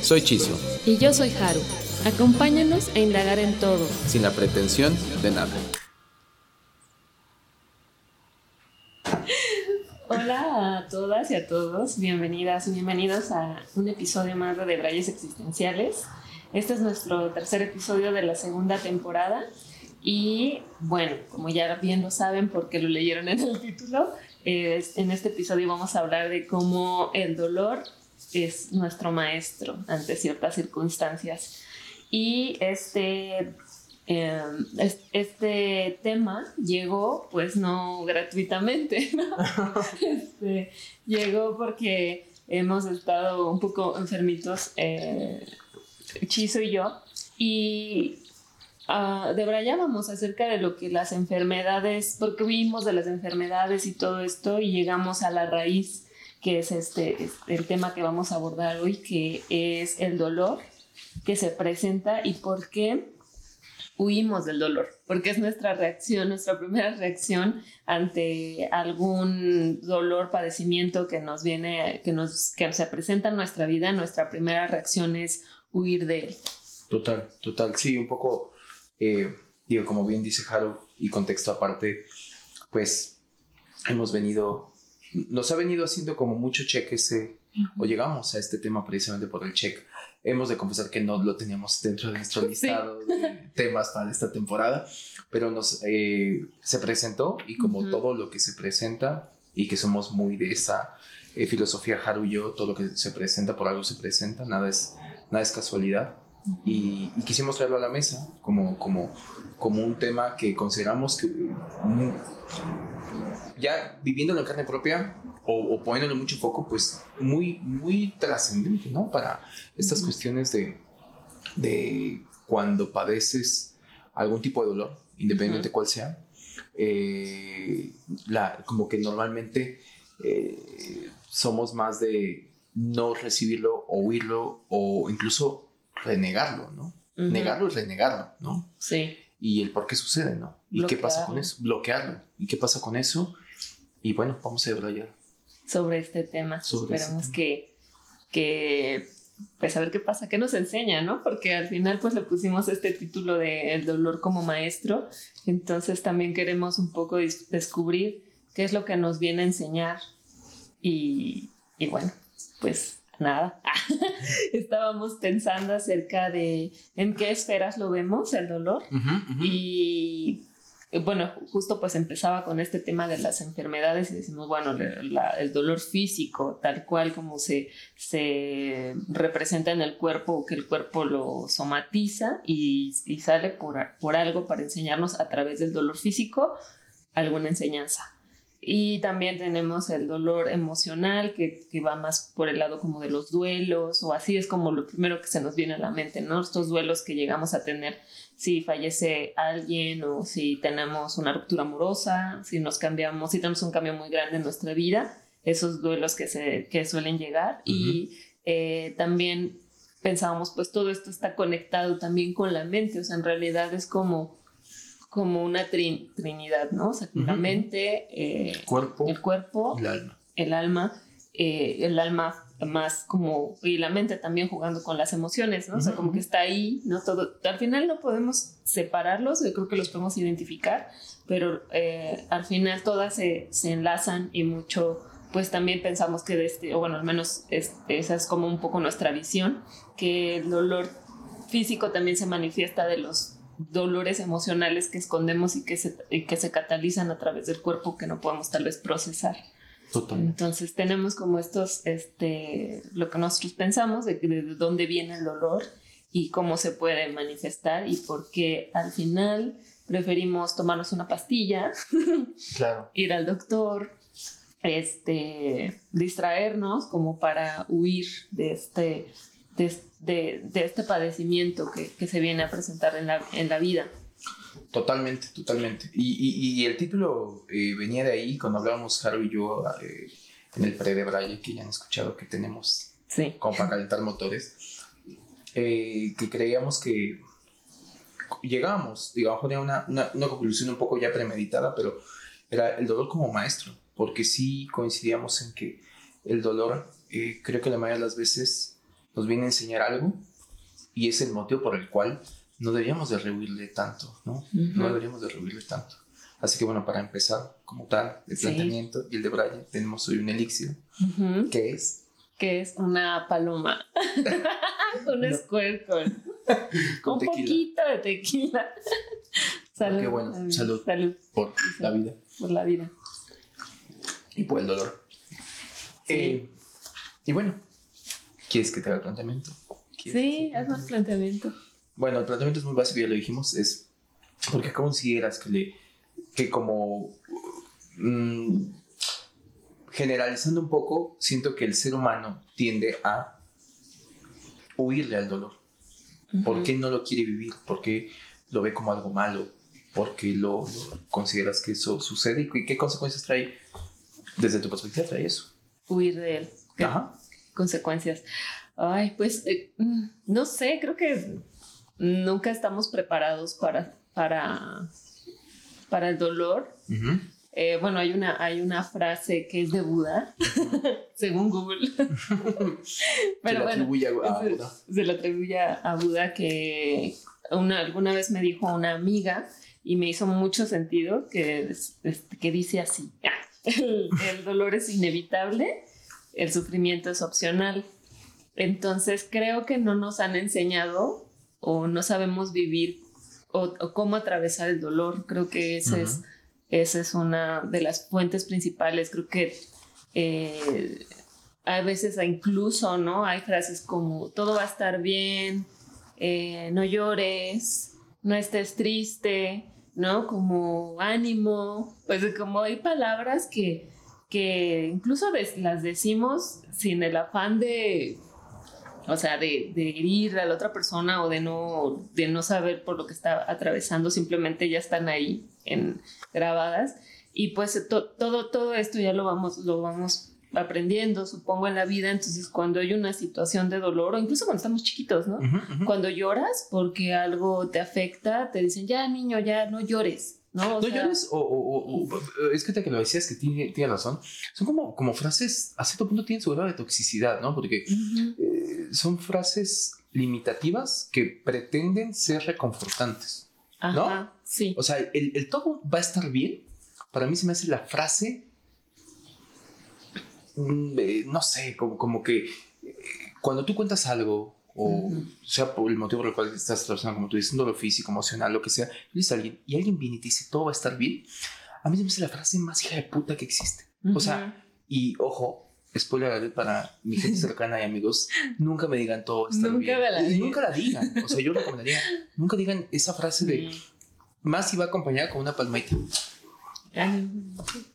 Soy Chiso. Y yo soy Haru. Acompáñanos a indagar en todo. Sin la pretensión de nada. Hola a todas y a todos, bienvenidas y bienvenidos a un episodio más de Debrayes Existenciales. Este es nuestro tercer episodio de la segunda temporada y bueno, como ya bien lo saben porque lo leyeron en el título, en este episodio vamos a hablar de cómo el dolor es nuestro maestro ante ciertas circunstancias. Y este Em, este tema llegó pues no gratuitamente, este, llegó porque hemos estado un poco enfermitos, eh, Chizo y yo, y uh, debrayábamos acerca de lo que las enfermedades, porque vimos de las enfermedades y todo esto y llegamos a la raíz que es este, el tema que vamos a abordar hoy, que es el dolor que se presenta y por qué huimos del dolor, porque es nuestra reacción, nuestra primera reacción ante algún dolor, padecimiento que nos viene, que nos que se presenta en nuestra vida, nuestra primera reacción es huir de él. Total, total, sí, un poco, eh, digo, como bien dice Harold, y contexto aparte, pues hemos venido, nos ha venido haciendo como mucho check ese, o llegamos a este tema precisamente por el check Hemos de confesar que no lo teníamos dentro de nuestro listado de temas para esta temporada, pero nos eh, se presentó y como todo lo que se presenta y que somos muy de esa eh, filosofía Haru y yo, todo lo que se presenta por algo se presenta, nada es, nada es casualidad. Y, quisimos traerlo a la mesa como, como, como un tema que consideramos que mm, ya viviendo en carne propia o, poniéndole mucho foco, pues muy, muy trascendente, ¿no? Para estas cuestiones de, de cuando padeces algún tipo de dolor, independientemente de cuál sea, eh, la, como que normalmente eh, somos más de no recibirlo o huirlo o incluso renegarlo, ¿no? Negarlo es renegarlo, ¿no? Sí. Y el por qué sucede, ¿no? ¿Y qué pasa con eso? Bloquearlo. ¿Y qué pasa con eso? Y bueno, vamos a debrayar sobre este tema. Esperamos que, que, pues a ver qué pasa, qué nos enseña, ¿no? Porque al final pues le pusimos este título de El dolor como maestro, entonces también queremos un poco descubrir qué es lo que nos viene a enseñar y, y bueno, pues nada, estábamos pensando acerca de en qué esferas lo vemos el dolor. Y eh, bueno, justo pues empezaba con este tema de las enfermedades y decimos, bueno, el dolor físico, tal cual como se, se representa en el cuerpo, que el cuerpo lo somatiza y, y sale por, por algo para enseñarnos a través del dolor físico alguna enseñanza. Y también tenemos el dolor emocional que, que, va más por el lado como de los duelos o así es como lo primero que se nos viene a la mente, ¿no? Estos duelos que llegamos a tener si fallece alguien o si tenemos una ruptura amorosa, si nos cambiamos, si tenemos un cambio muy grande en nuestra vida, esos duelos que, se, que suelen llegar. Y eh, también pensábamos, pues todo esto está conectado también con la mente, o sea, en realidad es como, como una trinidad, ¿no? O sea, la mente, eh, cuerpo, el cuerpo, el alma. El alma, eh, el alma más como, y la mente también jugando con las emociones, ¿no? O sea, como que está ahí, ¿no? Todo, al final no podemos separarlos, yo creo que los podemos identificar, pero eh, al final todas se, se, enlazan y mucho, pues también pensamos que de este, o bueno, al menos esa es como un poco nuestra visión, que el dolor físico también se manifiesta de los dolores emocionales que escondemos y que se, y que se catalizan a través del cuerpo que no podemos tal vez procesar. Entonces tenemos como estos, este, lo que nosotros pensamos de, de, dónde viene el dolor y cómo se puede manifestar y por qué al final preferimos tomarnos una pastilla, claro. ir al doctor, este, distraernos como para huir de este de, este padecimiento que, se viene a presentar en la, en la vida. Totalmente, totalmente. Y, el título eh, venía de ahí cuando hablábamos, Jaro y yo, eh, en el pre de Braille, que ya han escuchado que tenemos sí. como para calentar motores, eh, que creíamos que llegamos, digamos, a una, una, una, conclusión un poco ya premeditada, pero era el dolor como maestro, porque sí coincidíamos en que el dolor, creo que la mayoría de las veces nos viene a enseñar algo y es el motivo por el cual no deberíamos de rehuirle tanto, ¿no? No deberíamos de rehuirle tanto. Así que bueno, para empezar, como tal, el planteamiento y el de Brian, tenemos hoy un elixir, que es... Que es una paloma, un no. con un poquito de tequila. Salud. Qué bueno, salud. Salud. Por la vida. Por la vida. Y por el dolor. Eh, y bueno, ¿quieres que te haga el planteamiento? Sí, haz más planteamiento. Bueno, el planteamiento es muy básico, ya lo dijimos, es porque consideras que, le, que como mm, generalizando un poco, siento que el ser humano tiende a huirle al dolor. ¿Por qué no lo quiere vivir? ¿Por qué lo ve como algo malo? ¿Por qué lo, consideras que eso sucede? ¿Y qué consecuencias trae, desde tu perspectiva, trae eso? Huir de él. Ajá. Consecuencias? Ay, pues eh, mm, no sé, creo que nunca estamos preparados para, para, para el dolor. Eh, bueno, hay una, hay una frase que es de Buda, según Google. Pero se bueno, atribuye a, Buda. Se, le atribuye a Buda que una, alguna vez me dijo una amiga y me hizo mucho sentido que, que dice así, el, el dolor es inevitable, el sufrimiento es opcional. Entonces creo que no nos han enseñado o no sabemos vivir o, cómo atravesar el dolor. Creo que ese es, esa es una de las fuentes principales. Creo que eh, a veces incluso, ¿no? Hay frases como todo va a estar bien, eh, no llores, no estés triste, ¿no? Como ánimo, pues como hay palabras que, que incluso las decimos sin el afán de o sea, de, de, herir a la otra persona o de no, de no saber por lo que está atravesando, simplemente ya están ahí en, grabadas. Y pues todo, todo esto ya lo vamos, lo vamos aprendiendo, supongo, en la vida. Entonces, cuando hay una situación de dolor, o incluso cuando estamos chiquitos, ¿no? Cuando lloras porque algo te afecta, te dicen, ya niño, ya no llores. No, no llores o, es que te que lo decías que tiene, tiene razón. Son como, como frases, a cierto punto tienen su grado de toxicidad, ¿no? Porque son frases limitativas que pretenden ser reconfortantes. ¿No? Sí. O sea, el, todo va a estar bien. Para mí se me hace la frase, mm, eh, no sé, como, como que eh, cuando tú cuentas algo, o sea por el motivo por el cual estás trabajando, como tú dices, dolor físico, emocional, lo que sea, y alguien y alguien viene y te dice todo va a estar bien, a mí se me hace la frase más hija de puta que existe. O sea, y ojo, spoiler para mi gente cercana y amigos, nunca me digan todo está nunca bien. La nunca la digan. O sea, yo recomendaría, nunca digan esa frase de más si va acompañada con una palmadita.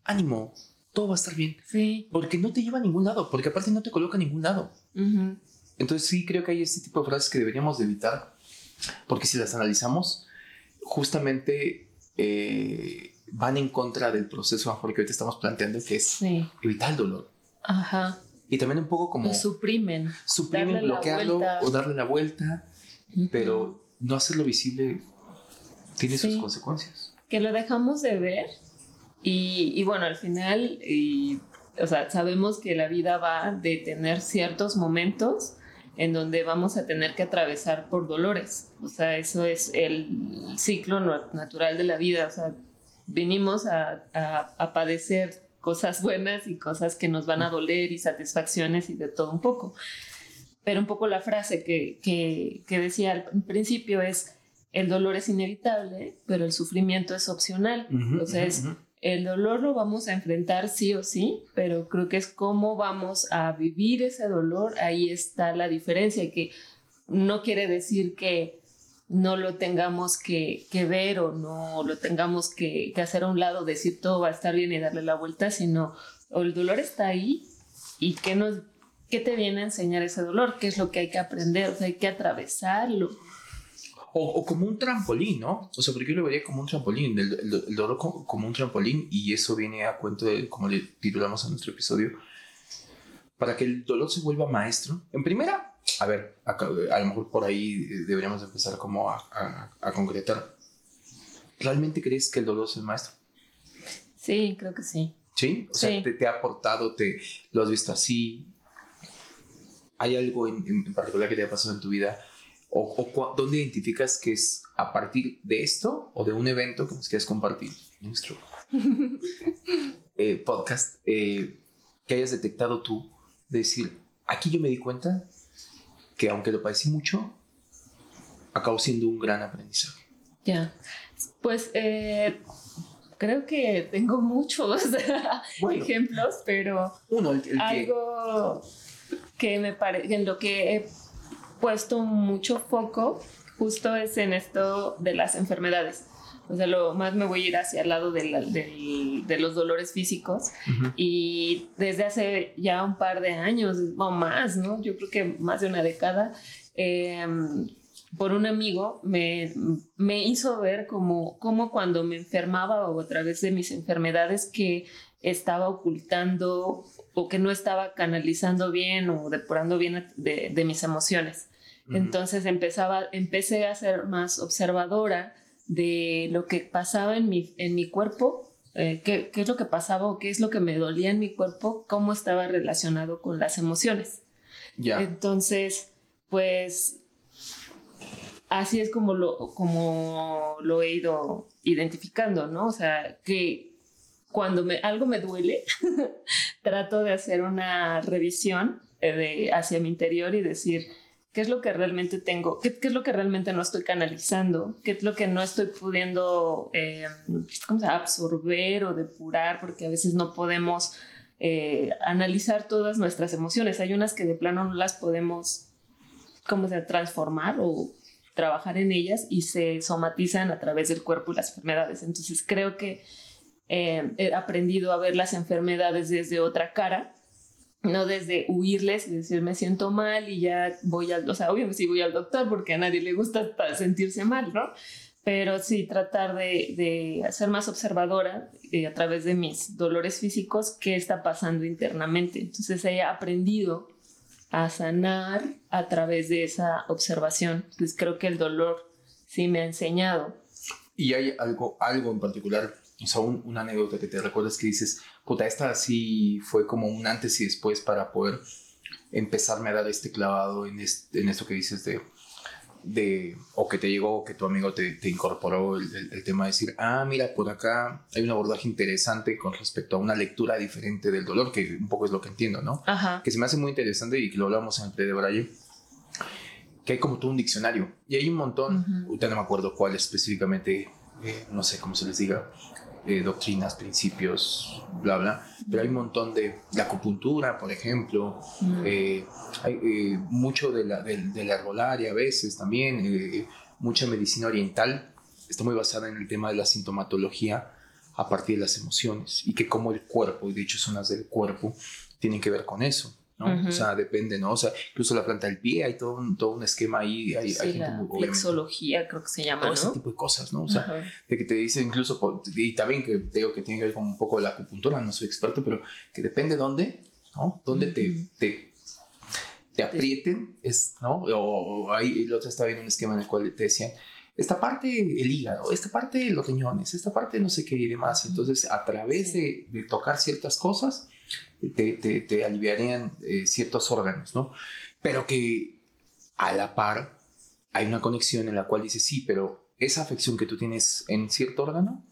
Ánimo. todo va a estar bien. Sí. Porque no te lleva a ningún lado, porque aparte no te coloca a ningún lado. Entonces sí creo que hay este tipo de frases que deberíamos de evitar, porque si las analizamos, justamente eh, van en contra del proceso que ahorita estamos planteando, que es evitar el dolor. Ajá. Y también un poco como... Lo suprimen. Suprimen, bloquearlo o darle la vuelta, pero no hacerlo visible tiene sus consecuencias. Que lo dejamos de ver y, y bueno, al final, y, o sea, sabemos que la vida va de tener ciertos momentos en donde vamos a tener que atravesar por dolores. O sea, eso es el ciclo natural de la vida. O sea, venimos a, a, a padecer cosas buenas y cosas que nos van a doler y satisfacciones y de todo un poco. Pero un poco la frase que, que, decía al principio es, el dolor es inevitable, pero el sufrimiento es opcional. Entonces, el dolor lo vamos a enfrentar sí o sí, pero creo que es cómo vamos a vivir ese dolor, ahí está la diferencia, que no quiere decir que no lo tengamos que, ver o no lo tengamos que, hacer a un lado, decir todo va a estar bien y darle la vuelta, sino el dolor está ahí y qué nos, ¿qué te viene a enseñar ese dolor? ¿Qué es lo que hay que aprender? O sea, hay que atravesarlo. O, como un trampolín, ¿no? O sea, porque yo lo vería como un trampolín, el, dolor como, un trampolín, y eso viene a cuento de, como le titulamos a nuestro episodio, para que el dolor se vuelva maestro. En primera, a ver, a, lo mejor por ahí deberíamos empezar como a, a, concretar. ¿Realmente crees que el dolor es el maestro? Sí, creo que sí. ¿Sí? O sea, te, te, ha aportado, te, lo has visto así. ¿Hay algo en, en particular que te ha pasado en tu vida? ¿O, dónde identificas que es a partir de esto o de un evento que nos quieres compartir en nuestro eh, podcast eh, que hayas detectado tú? De decir, aquí yo me di cuenta que aunque lo padecí mucho, acabó siendo un gran aprendizaje. Ya, pues eh, creo que tengo muchos ejemplos, pero uno, algo que me parece, en lo que puesto mucho foco justo es en esto de las enfermedades. O sea, lo más me voy a ir hacia el lado de, los dolores físicos. Y desde hace ya un par de años o más, ¿no? Yo creo que más de una década, em, por un amigo me, me hizo ver como, como cuando me enfermaba o a través de mis enfermedades que estaba ocultando o que no estaba canalizando bien o depurando bien de, de mis emociones. Entonces empezaba, empecé a ser más observadora de lo que pasaba en mi, en mi cuerpo, eh, qué, qué, es lo que pasaba o qué es lo que me dolía en mi cuerpo, cómo estaba relacionado con las emociones. Ya. Entonces, pues así es como lo, como lo he ido identificando, ¿no? O sea, que cuando me, algo me duele, trato de hacer una revisión eh, de, hacia mi interior y decir, qué es lo que realmente tengo, qué, es lo que realmente no estoy canalizando, qué es lo que no estoy pudiendo eh, absorber o depurar, porque a veces no podemos eh, analizar todas nuestras emociones. Hay unas que de plano no las podemos, ¿cómo se transformar o trabajar en ellas y se somatizan a través del cuerpo y las enfermedades. Entonces creo que eh, he aprendido a ver las enfermedades desde otra cara no desde huirles y decir me siento mal y ya voy al, o sea, obviamente sí voy al doctor porque a nadie le gusta sentirse mal, ¿no? Pero sí tratar de, de ser más observadora eh, a través de mis dolores físicos, qué está pasando internamente. Entonces he aprendido a sanar a través de esa observación. Pues creo que el dolor sí me ha enseñado. ¿Y hay algo, algo en particular, o sea, una anécdota que te recuerdas que dices, puta, esta sí fue como un antes y después para poder empezarme a dar este clavado en, en esto que dices de, de, o que te llegó, o que tu amigo te, te incorporó el, tema de decir, ah, mira, por acá hay un abordaje interesante con respecto a una lectura diferente del dolor, que un poco es lo que entiendo, ¿no? Ajá. Que se me hace muy interesante y que lo hablamos en el pre de Braille, que hay como todo un diccionario y hay un montón, uh no me acuerdo cuál específicamente, eh, no sé cómo se les diga, eh, doctrinas, principios, bla, bla. Pero hay un montón de, la acupuntura, por ejemplo. Eh, hay eh, mucho de la, de, la herbolaria a veces también. mucha medicina oriental está muy basada en el tema de la sintomatología a partir de las emociones y que como el cuerpo, y de hecho zonas del cuerpo, tienen que ver con eso. O sea, depende, ¿no? O sea, incluso la planta del pie, hay todo un, todo un esquema ahí. Hay, sí, la flexología creo que se llama, todo ese tipo de cosas, ¿no? O sea, de que te dice incluso, y también que te digo que tiene que ver con un poco de la acupuntura, no soy experto, pero que depende dónde, ¿no? Dónde te, te, te, aprieten, es, ¿no? O, ahí el otro estaba viendo un esquema en el cual te decían, esta parte el hígado, esta parte los riñones, esta parte no sé qué y demás. Entonces, a través de, de tocar ciertas cosas, te, te, aliviarían eh, ciertos órganos, ¿no? Pero que a la par hay una conexión en la cual dices, sí, pero esa afección que tú tienes en cierto órgano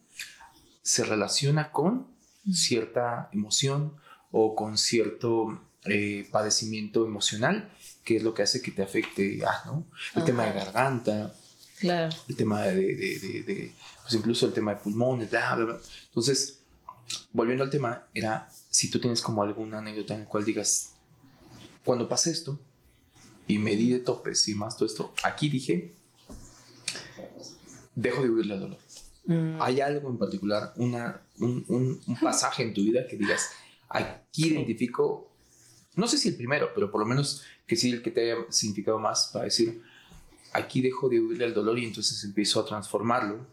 se relaciona con cierta emoción o con cierto eh, padecimiento emocional, que es lo que hace que te afecte, ah, ¿no? El tema de garganta, claro. el tema de, de, de, pues incluso el tema de pulmones, bla, bla, bla. Entonces, volviendo al tema, era si tú tienes como alguna anécdota en la cual digas, cuando pasé esto y me di de topes y más todo esto, aquí dije, dejo de huirle al dolor. Mm. ¿Hay algo en particular, una, un, un, pasaje en tu vida que digas, aquí identifico no sé si el primero, pero por lo menos que sí el que te haya significado más para decir, aquí dejo de huirle al dolor y entonces empiezo a transformarlo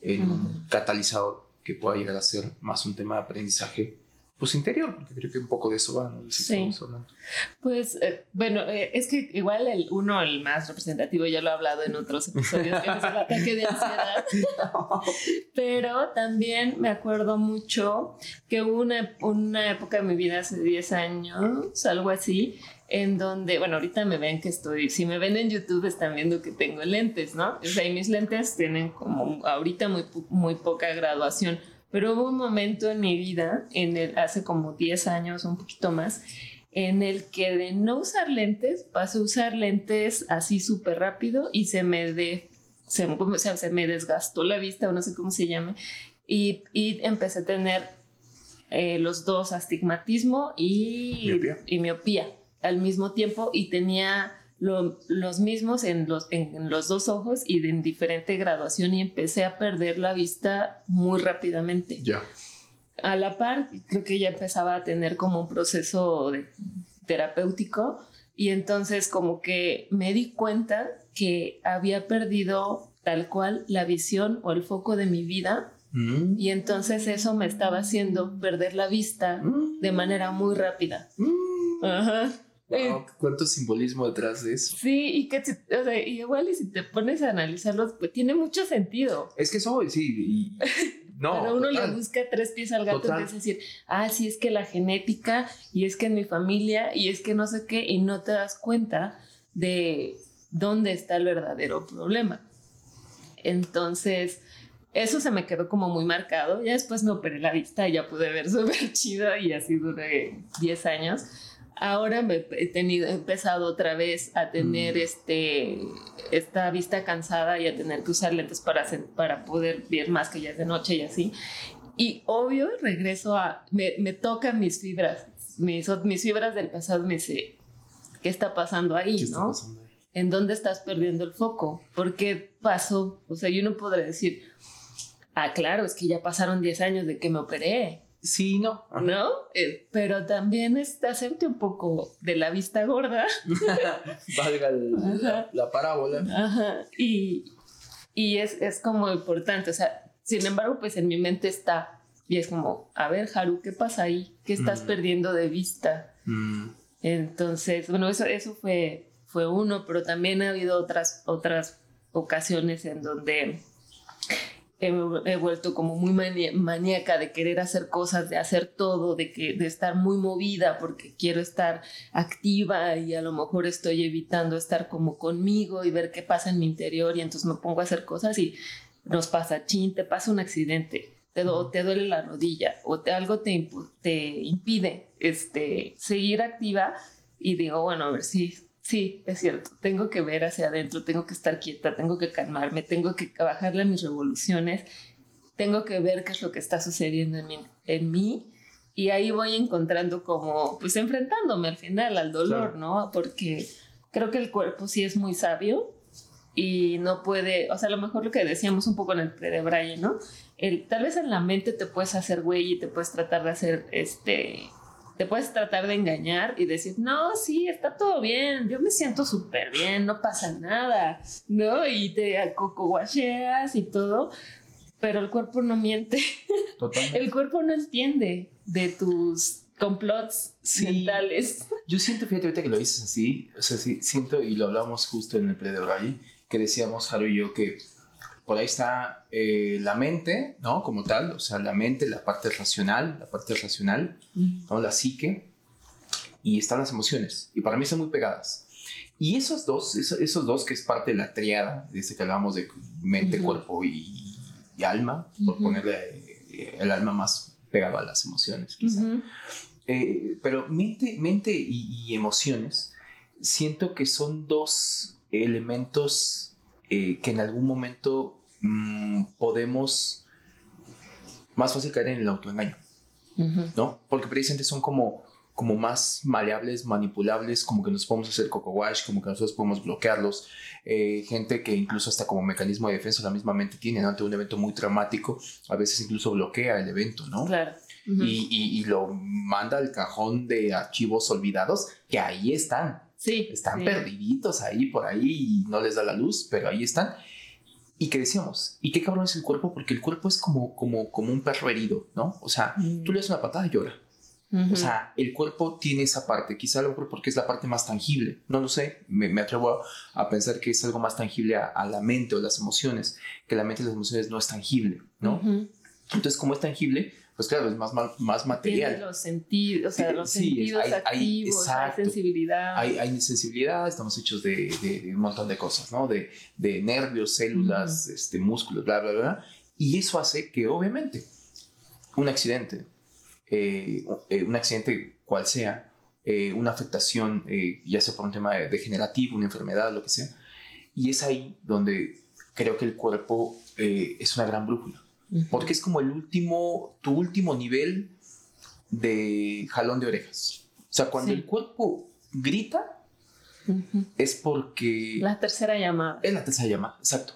en un catalizador que pueda llegar a ser más un tema de aprendizaje pues interior, porque creo que un poco de eso va, ¿no? sí. Pues eh, bueno, eh, es que igual el uno, el más representativo, ya lo he hablado en otros episodios, que es el ataque de ansiedad. Pero también me acuerdo mucho que hubo una, una época de mi vida hace 10 años, algo así, en donde, bueno, ahorita me ven que estoy, si me ven en YouTube están viendo que tengo lentes, ¿no? O sea, y mis lentes tienen como ahorita muy, muy poca graduación pero hubo un momento en mi vida, en el, hace como 10 años, un poquito más, en el que de no usar lentes pasé a usar lentes así súper rápido y se me, de, se, o sea, se me desgastó la vista o no sé cómo se llame y, y empecé a tener eh, los dos, astigmatismo y y miopía al mismo tiempo y tenía los mismos en los, en, los dos ojos y de en diferente graduación y empecé a perder la vista muy rápidamente. Ya. A la par, creo que ya empezaba a tener como un proceso terapéutico y entonces como que me di cuenta que había perdido tal cual la visión o el foco de mi vida mm. y entonces eso me estaba haciendo perder la vista mm. de manera muy rápida. Mm. Ajá. ¿Cuánto simbolismo detrás de eso? Sí, y que o sea, igual y si te pones a analizarlo, pues tiene mucho sentido. Es que eso, sí, no. Pero uno le busca tres pies al gato y es decir, ah, sí, es que la genética, y es que en mi familia, y es que no sé qué, y no te das cuenta de dónde está el verdadero problema. Entonces, eso se me quedó como muy marcado. Ya después me operé la vista y ya pude ver súper chido y así duré 10 años ahora me he tenido, empezado otra vez a tener mm. este, esta vista cansada y a tener que usar lentes para, para poder ver más que ya es de noche y así. Y obvio, regreso a, me, me tocan mis fibras, mis, mis fibras del pasado me dice, ¿qué está pasando ahí? ¿no? ¿En dónde estás perdiendo el foco? ¿Por qué pasó? O sea, yo no podré decir, ah, claro, es que ya pasaron 10 años de que me operé Sí, no. ¿No? Eh, pero también está hacerte un poco de la vista gorda. Valga la, parábola. Ajá. Y, y es, es, como importante. O sea, sin embargo, pues en mi mente está. Y es como, a ver, Haru, ¿qué pasa ahí? ¿Qué estás mm. perdiendo de vista? Mm. Entonces, bueno, eso, eso fue, fue uno, pero también ha habido otras, otras ocasiones en donde he, vuelto como muy maníaca de querer hacer cosas, de hacer todo, de, que, de estar muy movida porque quiero estar activa y a lo mejor estoy evitando estar como conmigo y ver qué pasa en mi interior y entonces me pongo a hacer cosas y nos pasa, chin, te pasa un accidente, te, te duele la rodilla o te, algo te, te impide este, seguir activa y digo, bueno, a ver si sí, es cierto, tengo que ver hacia adentro, tengo que estar quieta, tengo que calmarme, tengo que bajarle a mis revoluciones, tengo que ver qué es lo que está sucediendo en mí, en mí y ahí voy encontrando como, pues enfrentándome al final al dolor, ¿no? Porque creo que el cuerpo sí es muy sabio y no puede, o sea, a lo mejor lo que decíamos un poco en el pre de Brian, ¿no? El, tal vez en la mente te puedes hacer güey y te puedes tratar de hacer este te puedes tratar de engañar y decir, no, sí, está todo bien, yo me siento súper bien, no pasa nada, ¿no? Y te acocoguacheas y todo, pero el cuerpo no miente. Totalmente. el cuerpo no entiende de tus complots mentales. Yo siento, fíjate, ahorita que lo dices así, o sea, sí, siento, y lo hablamos justo en el pre de que decíamos, Jaro y yo, que por ahí está eh, la mente, ¿no? Como tal, o sea, la mente, la parte racional, la parte racional, ¿no? La psique, y están las emociones. Y para mí son muy pegadas. Y esos dos, esos, dos que es parte de la triada, desde que hablamos de mente, cuerpo y, alma, por ponerle eh, el alma más pegado a las emociones, quizá. Eh, pero mente, mente y, y emociones, siento que son dos elementos eh, que en algún momento mm, podemos más fácil caer en el autoengaño, ¿no? Porque precisamente son como, como más maleables, manipulables, como que nos podemos hacer coco wash, como que nosotros podemos bloquearlos. Eh, gente que incluso hasta como mecanismo de defensa la misma mente tiene, Ante un evento muy traumático, a veces incluso bloquea el evento, ¿no? Claro. y, lo manda al cajón de archivos olvidados, que ahí están. Sí. Están perdiditos ahí por ahí y no les da la luz, pero ahí están. Y que decíamos, ¿y qué cabrón es el cuerpo? Porque el cuerpo es como, como, como un perro herido, ¿no? O sea, tú le das una patada y llora. O sea, el cuerpo tiene esa parte, quizá lo mejor porque es la parte más tangible, no lo sé, me, atrevo a, pensar que es algo más tangible a, la mente o las emociones, que la mente y las emociones no es tangible, ¿no? Entonces, como es tangible, pues claro, es más, más material. Tiene los sentidos, o sea, los sentidos activos, hay, sensibilidad. Hay, sensibilidad, estamos hechos de, de, un montón de cosas, ¿no? De, de nervios, células, este, músculos, bla, bla, bla. Y eso hace que, obviamente, un accidente, eh, eh, un accidente cual sea, eh, una afectación, ya sea por un tema degenerativo, una enfermedad, lo que sea, y es ahí donde creo que el cuerpo es una gran brújula porque es como el último, tu último nivel de jalón de orejas. O sea, cuando el cuerpo grita, es porque... La tercera llamada. Es la tercera llamada, exacto.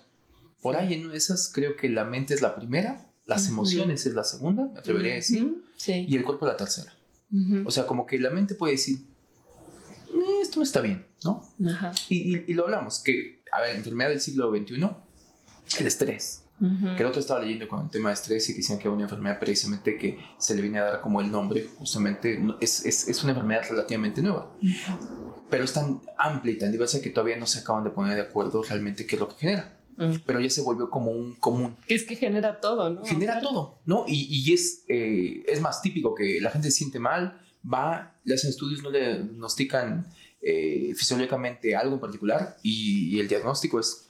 Por ahí en esas creo que la mente es la primera, las emociones es la segunda, me atrevería a decir, y el cuerpo la tercera. O sea, como que la mente puede decir, eh, esto no está bien, ¿no? Y, y, lo hablamos, que, a ver, enfermedad del siglo XXI, el estrés. Que el otro estaba leyendo con el tema de estrés y decían que era una enfermedad precisamente que se le viene a dar como el nombre, justamente es, es, es una enfermedad relativamente nueva. Pero es tan amplia y tan diversa que todavía no se acaban de poner de acuerdo realmente qué es lo que genera. Pero ya se volvió como un común. Es que genera todo, ¿no? Genera todo, ¿no? Y, y es, eh, es más típico que la gente se siente mal, va, le hacen estudios, no le diagnostican eh, fisiológicamente algo en particular y, y el diagnóstico es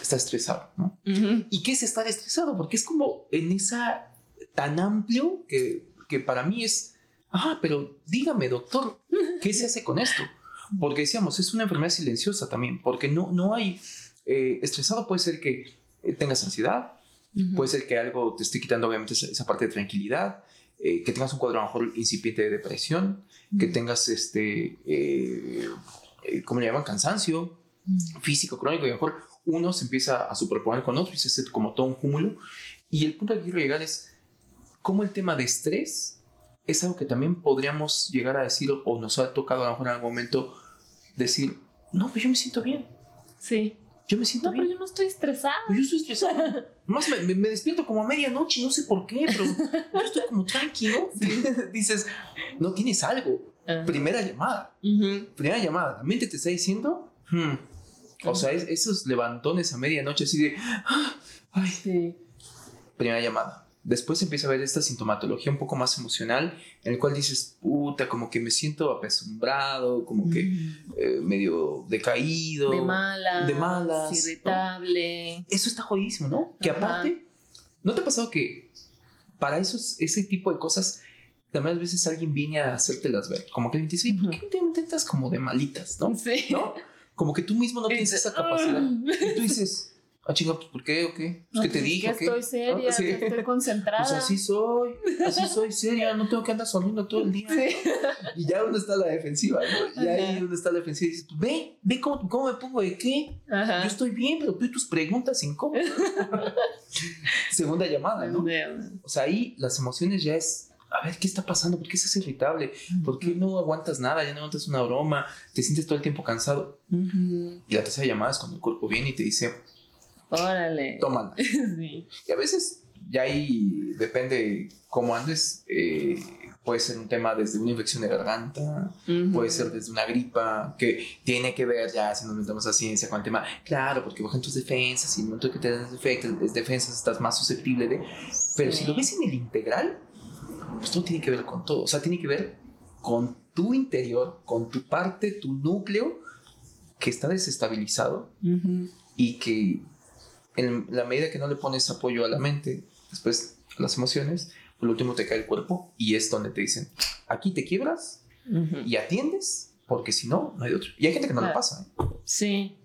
está estresado, ¿no? ¿Y qué es estar estresado? Porque es como en esa tan amplio que, que para mí es, ah, pero dígame, doctor, ¿qué se hace con esto? Porque decíamos, es una enfermedad silenciosa también, porque no, no hay, eh, estresado puede ser que eh, tengas ansiedad, puede ser que algo te esté quitando obviamente esa, parte de tranquilidad, eh, que tengas un cuadro a lo mejor incipiente de depresión, que tengas este, ¿cómo le llaman? Cansancio físico, crónico, y a lo mejor uno se empieza a superponer con otro y se hace como todo un cúmulo. Y el punto que quiero llegar es cómo el tema de estrés es algo que también podríamos llegar a decir o nos ha tocado a lo mejor en algún momento decir, no, pues yo me siento bien. Sí. Yo me siento bien. No, pero yo no estoy estresada. Pues yo estoy estresada. Más me, me, despierto como a medianoche, no sé por qué, pero yo estoy como tranquilo. Dices, no tienes algo. Primera llamada. Primera llamada. La mente te está diciendo, hmm, o sea, esos levantones a medianoche así de... Ay, sí. Primera llamada. Después empieza a ver esta sintomatología un poco más emocional, en el cual dices, puta, como que me siento apesumbrado, como que mm. eh, medio decaído. De malas. De malas. Irritable. Eso está jodidísimo, ¿no? Que aparte, ¿no te ha pasado que para esos, ese tipo de cosas, también a veces alguien viene a hacértelas ver? Como que te dice, ¿por qué te intentas como de malitas, no? Sí. ¿No? Como que tú mismo no tienes esa capacidad. Y tú dices, ah, chinga, pues ¿por qué o qué? Pues, ¿qué te dije? Que estoy seria, estoy concentrada. Pues así soy, así soy seria, no tengo que andar sonriendo todo el día. Y ya uno está la defensiva, ¿no? Y ahí uno está la defensiva y dices, pues, ve, ve cómo, cómo me pongo de qué. Yo estoy bien, pero tú y tus preguntas incómodas. Segunda llamada, ¿no? O sea, ahí las emociones ya es a ver, ¿qué está pasando? ¿Por qué estás irritable? ¿Por qué no aguantas nada? Ya no aguantas una broma, te sientes todo el tiempo cansado. Y la tercera llamada es cuando el cuerpo viene y te dice, órale, tómala. sí. Y a veces, ya ahí depende cómo andes, eh, puede ser un tema desde una infección de garganta, puede ser desde una gripa, que tiene que ver ya, si nos metemos a ciencia, con el tema, claro, porque bajan tus defensas y en el momento que te das defensas estás más susceptible de... Pero si lo ves en el integral, pues todo tiene que ver con todo. O sea, tiene que ver con tu interior, con tu parte, tu núcleo que está desestabilizado y que en la medida que no le pones apoyo a la mente, después a las emociones, por último te cae el cuerpo y es donde te dicen, aquí te quiebras y atiendes, porque si no, no hay otro. Y hay gente que no le pasa. ¿eh? Sí,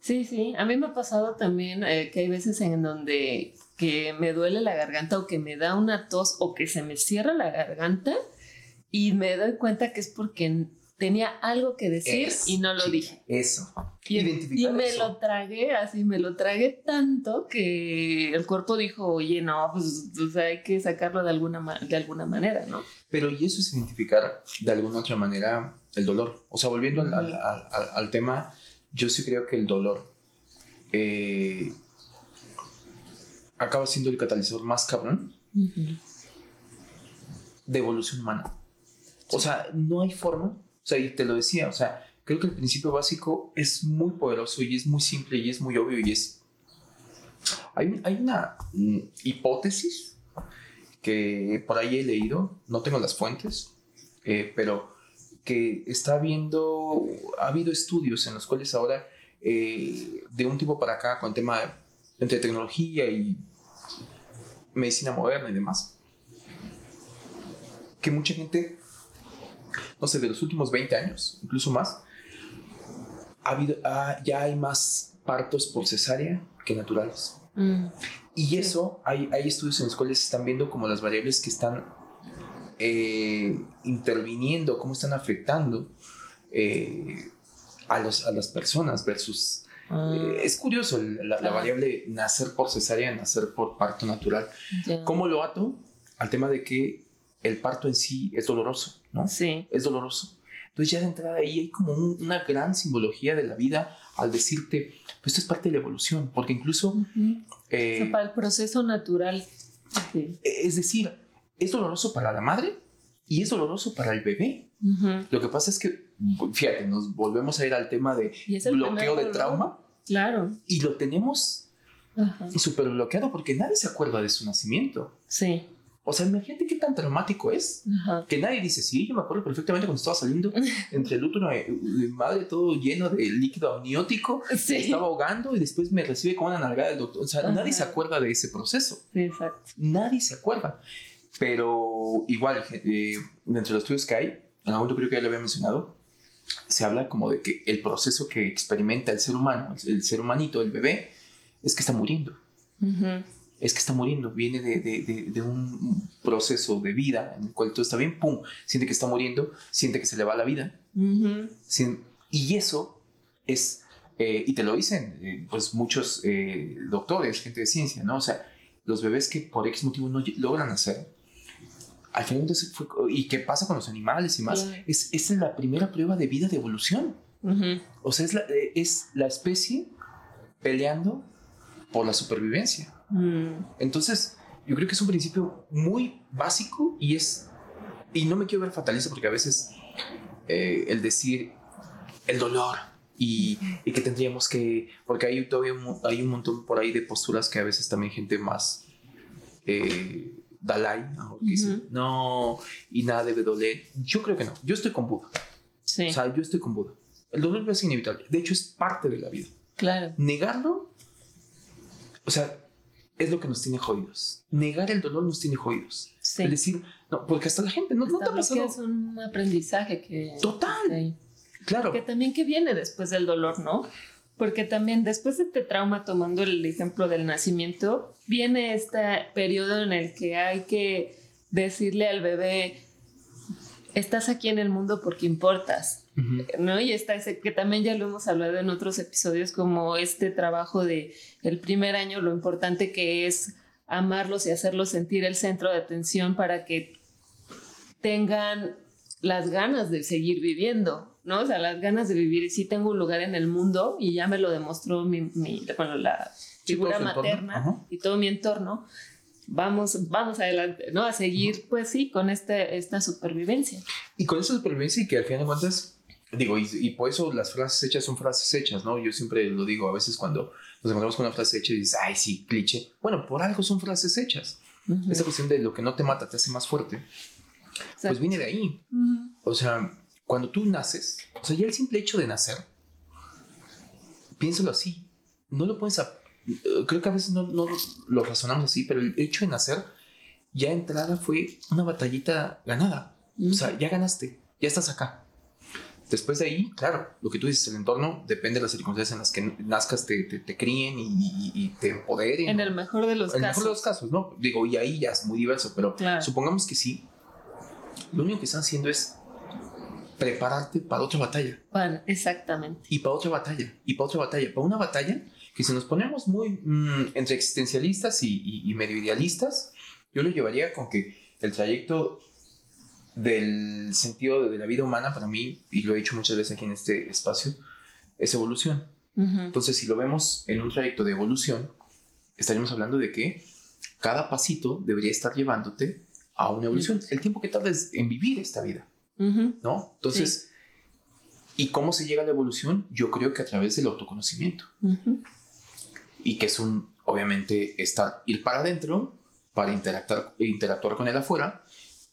sí, sí. A mí me ha pasado también eh, que hay veces en donde que me duele la garganta o que me da una tos o que se me cierra la garganta y me doy cuenta que es porque tenía algo que decir y no lo dije. Eso. Y, y me lo tragué, así me lo tragué tanto que el cuerpo dijo, oye, no, pues, pues hay que sacarlo de alguna, de alguna manera, ¿no? Pero y eso es identificar de alguna otra manera el dolor. O sea, volviendo al, al, al, tema, yo sí creo que el dolor eh, acaba siendo el catalizador más cabrón de evolución humana. O sea, no hay forma o sea, y te lo decía, o sea, creo que el principio básico es muy poderoso y es muy simple y es muy obvio y es... Hay, hay una mm, hipótesis que por ahí he leído, no tengo las fuentes, eh, pero que está habiendo, ha habido estudios en los cuales ahora, eh, de un tipo para acá, con tema entre tecnología y medicina moderna y demás, que mucha gente no sé, de los últimos 20 años, incluso más, ha habido, ya hay más partos por cesárea que naturales. Mm. Y eso, hay, hay, estudios en los cuales se están viendo como las variables que están eh, interviniendo, cómo están afectando eh, a, los, a las personas versus... Ah. Es curioso la, variable nacer por cesárea, nacer por parto natural. ¿Cómo lo ato? Al tema de que el parto en sí es doloroso. ¿no? Sí. Es doloroso. Entonces ya de entrada ahí hay como una gran simbología de la vida al decirte, pues esto es parte de la evolución, porque incluso... Eh, para el proceso natural. Es decir, es doloroso para la madre y es doloroso para el bebé. Lo que pasa es que, fíjate, nos volvemos a ir al tema de bloqueo de trauma. Claro. Y lo tenemos súper bloqueado porque nadie se acuerda de su nacimiento. Sí. O sea, imagínate qué tan traumático es. Que nadie dice, sí, yo me acuerdo perfectamente cuando estaba saliendo entre el útero de madre todo lleno de líquido amniótico. Sí. Estaba ahogando y después me recibe con una nalgada del doctor. O sea, nadie se acuerda de ese proceso. Sí, exacto. Nadie se acuerda. Pero igual, eh, dentro de los estudios que hay, en algún momento creo que ya lo había mencionado, se habla como de que el proceso que experimenta el ser humano, el ser humanito, el bebé, es que está muriendo. Uh es que está muriendo, viene de, de, de, un proceso de vida en el cual todo está bien, pum, siente que está muriendo, siente que se le va la vida. y eso es, eh, y te lo dicen, eh, pues muchos eh, doctores, gente de ciencia, ¿no? O sea, los bebés que por X motivo no logran nacer, al final fue, y qué pasa con los animales y más, es, es la primera prueba de vida de evolución. O sea, es la, es la especie peleando por la supervivencia. Mm. Entonces, yo creo que es un principio muy básico y es, y no me quiero ver fatalista porque a veces eh, el decir el dolor y, y, que tendríamos que, porque hay todavía hay un montón por ahí de posturas que a veces también gente más eh, Dalai, ¿no? dice, no, y nada debe doler. Yo creo que no, yo estoy con Buda. Sí. O sea, yo estoy con Buda. El dolor es inevitable, de hecho es parte de la vida. Claro. Negarlo, o sea, es lo que nos tiene jodidos. Negar el dolor nos tiene jodidos. Es decir, no, porque hasta la gente no, no te ha pasado. es un aprendizaje que. Total. Claro. Que también que viene después del dolor, ¿no? Porque también después de este trauma, tomando el ejemplo del nacimiento, viene este periodo en el que hay que decirle al bebé, estás aquí en el mundo porque importas. ¿no? Y está ese que también ya lo hemos hablado en otros episodios, como este trabajo de el primer año, lo importante que es amarlos y hacerlos sentir el centro de atención para que tengan las ganas de seguir viviendo, ¿no? O sea, las ganas de vivir. Y sí tengo un lugar en el mundo y ya me lo demostró mi, bueno, la figura materna y todo mi entorno. Vamos, vamos adelante, ¿no? A seguir, pues sí, con este, esta supervivencia. Y con esa supervivencia y que al final de cuentas Digo, y, por eso las frases hechas son frases hechas, ¿no? Yo siempre lo digo, a veces cuando nos encontramos con una frase hecha y dices, ay, sí, cliché. Bueno, por algo son frases hechas. Esa cuestión de lo que no te mata te hace más fuerte, pues viene de ahí. O sea, cuando tú naces, o sea, ya el simple hecho de nacer, piénsalo así, no lo puedes... Creo que a veces no, no lo razonamos así, pero el hecho de nacer, ya entrada fue una batallita ganada. O sea, ya ganaste, ya estás acá. Después de ahí, claro, lo que tú dices, el entorno depende de las circunstancias en las que nazcas, te, te, críen y, te empoderen. En el mejor de los casos. En el mejor de los casos, ¿no? Digo, y ahí ya es muy diverso, pero supongamos que sí. Lo único que están haciendo es prepararte para otra batalla. Bueno, exactamente. Y para otra batalla, y para otra batalla, para una batalla que si nos ponemos muy mm, entre existencialistas y, y, medio idealistas, yo lo llevaría con que el trayecto del sentido de la vida humana para mí, y lo he dicho muchas veces aquí en este espacio, es evolución. Entonces, si lo vemos en un trayecto de evolución, estaríamos hablando de que cada pasito debería estar llevándote a una evolución. El tiempo que tardes en vivir esta vida, ¿no? Entonces, ¿y cómo se llega a la evolución? Yo creo que a través del autoconocimiento. Y que es un, obviamente, estar, ir para adentro para interactuar, interactuar con el afuera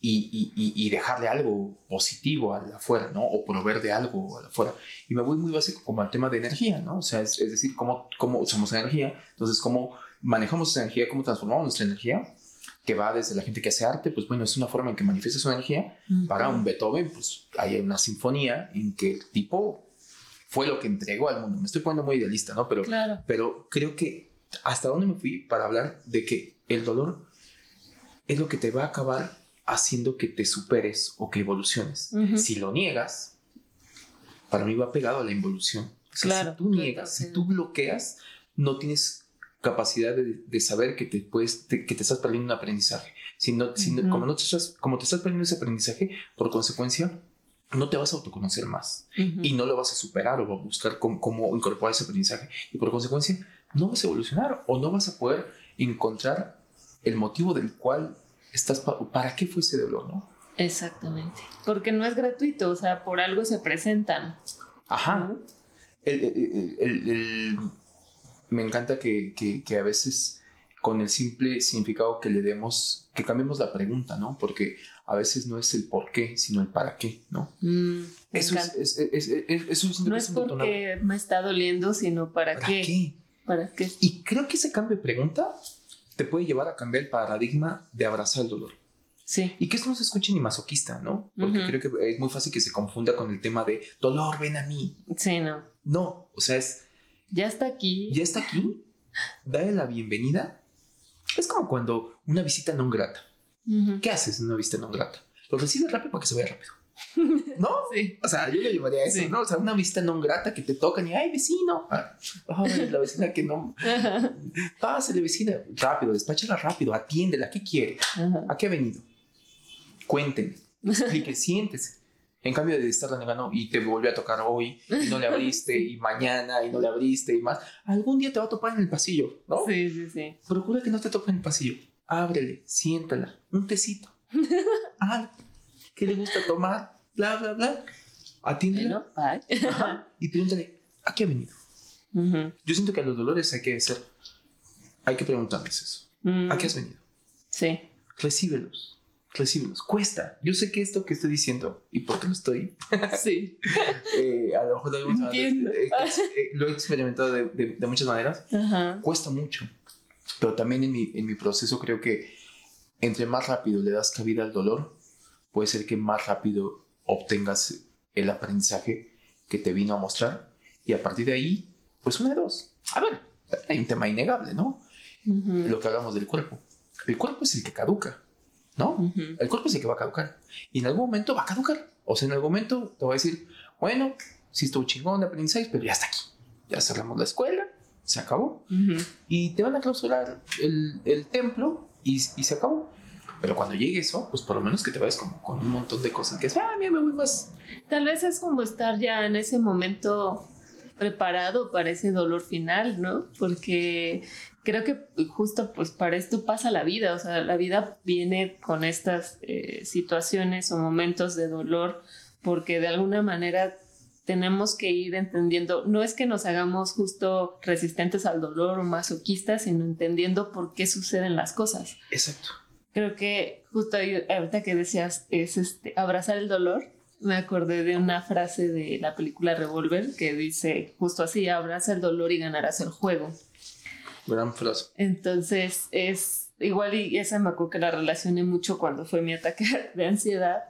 y, y, dejarle algo positivo al afuera, ¿no? O proveer de algo al afuera. Y me voy muy básico como al tema de energía, ¿no? O sea, es, decir, cómo, cómo usamos energía, entonces cómo manejamos esa energía, cómo transformamos nuestra energía, que va desde la gente que hace arte, pues bueno, es una forma en que manifiesta su energía. Para un Beethoven, pues hay una sinfonía en que el tipo fue lo que entregó al mundo. Me estoy poniendo muy idealista, ¿no? Pero, pero creo que hasta dónde me fui para hablar de que el dolor es lo que te va a acabar haciendo que te superes o que evoluciones. Si lo niegas, para mí va pegado a la involución. claro, si tú niegas, si tú bloqueas, no tienes capacidad de, saber que te, puedes, que te estás perdiendo un aprendizaje. Si no, como, no te estás, como te estás perdiendo ese aprendizaje, por consecuencia, no te vas a autoconocer más y no lo vas a superar o a buscar cómo, cómo, incorporar ese aprendizaje. Y por consecuencia, no vas a evolucionar o no vas a poder encontrar el motivo del cual estás, ¿para qué fue ese dolor, no? Exactamente, porque no es gratuito, o sea, por algo se presentan. Ajá. Me encanta que, que, a veces con el simple significado que le demos, que cambiemos la pregunta, ¿no? Porque a veces no es el por qué, sino el para qué, ¿no? Mm, eso, es, es, es, No es porque me está doliendo, sino para, ¿Para qué? ¿Para qué? Y creo que ese cambio de pregunta te puede llevar a cambiar el paradigma de abrazar el dolor. Sí. Y que esto no se escuche ni masoquista, ¿no? Porque creo que es muy fácil que se confunda con el tema de dolor, ven a mí. Sí, no. No, o sea, es. Ya está aquí. Ya está aquí. Dale la bienvenida. Es como cuando una visita no grata. ¿Qué haces en una visita no grata? Lo recibes rápido para que se vaya rápido. ¿No? Sí. O sea, yo le llevaría a eso, ¿no? O sea, una visita no grata que te tocan y, ay, vecino. Ay, la vecina que no. Pásale, vecina. Rápido, despáchala rápido, atiéndela. ¿Qué quiere? ¿A qué ha venido? Cuéntenme. Explique, siéntese. En cambio de estar renegando y te volvió a tocar hoy y no le abriste y mañana y no le abriste y más, algún día te va a topar en el pasillo, ¿no? Sí, sí, sí. Procura que no te tope en el pasillo. Ábrele, siéntala, un tecito. Algo qué le gusta tomar, bla, bla, bla. Atiéndela. y pregúntale, ¿a qué ha venido? Yo siento que a los dolores hay que hacer, hay que preguntarles eso. ¿A qué has venido? Sí. Recíbelos, recíbelos. Cuesta. Yo sé que esto que estoy diciendo, y porque lo estoy, sí. Eh, a lo mejor lo, eh, eh, lo he experimentado de, de, muchas maneras. Cuesta mucho. Pero también en mi, en mi proceso creo que entre más rápido le das cabida al dolor, puede ser que más rápido obtengas el aprendizaje que te vino a mostrar y a partir de ahí, pues una de dos. A ver, hay un tema innegable, ¿no? Lo que hablamos del cuerpo. El cuerpo es el que caduca, ¿no? El cuerpo es el que va a caducar. Y en algún momento va a caducar. O sea, en algún momento te va a decir, bueno, sí estuvo chingón de aprendizaje, pero ya está aquí. Ya cerramos la escuela, se acabó. Y te van a clausurar el, el templo y, y se acabó. Pero cuando llegue eso, pues por lo menos que te vayas como con un montón de cosas que es, ah, mira, me voy más. Tal vez es como estar ya en ese momento preparado para ese dolor final, ¿no? Porque creo que justo pues para esto pasa la vida, o sea, la vida viene con estas eh, situaciones o momentos de dolor porque de alguna manera tenemos que ir entendiendo, no es que nos hagamos justo resistentes al dolor o masoquistas, sino entendiendo por qué suceden las cosas. Exacto creo que justo ahorita que decías es este, abrazar el dolor, me acordé de una frase de la película Revolver que dice justo así, abraza el dolor y ganarás el juego. Gran frase. Entonces es igual y esa me acuerdo que la relacioné mucho cuando fue mi ataque de ansiedad,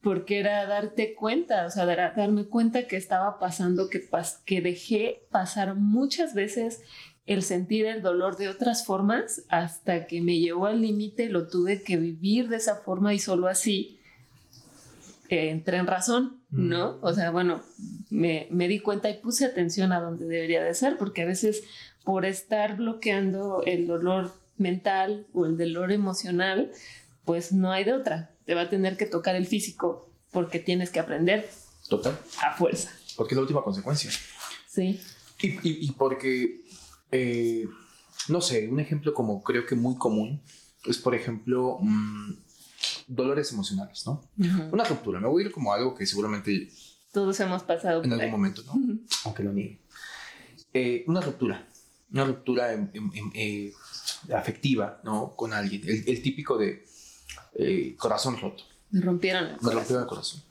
porque era darte cuenta, o sea, darme cuenta que estaba pasando, que, que dejé pasar muchas veces el sentir el dolor de otras formas hasta que me llevó al límite, lo tuve que vivir de esa forma y solo así entré en razón, ¿no? O sea, bueno, me, me, di cuenta y puse atención a donde debería de ser, porque a veces por estar bloqueando el dolor mental o el dolor emocional, pues no hay de otra. Te va a tener que tocar el físico porque tienes que aprender. Total. A fuerza. Porque es la última consecuencia. Sí. Y, y, porque, eh, no sé, un ejemplo como creo que muy común es, por ejemplo, mm, dolores emocionales, ¿no? Una ruptura. Me voy a ir como algo que seguramente... Todos hemos pasado. En algún momento, ¿no? Aunque lo niegue. Eh, una ruptura. Una ruptura eh, afectiva, ¿no? Con alguien. El, típico de corazón roto. Me rompieron el corazón. Me rompieron el corazón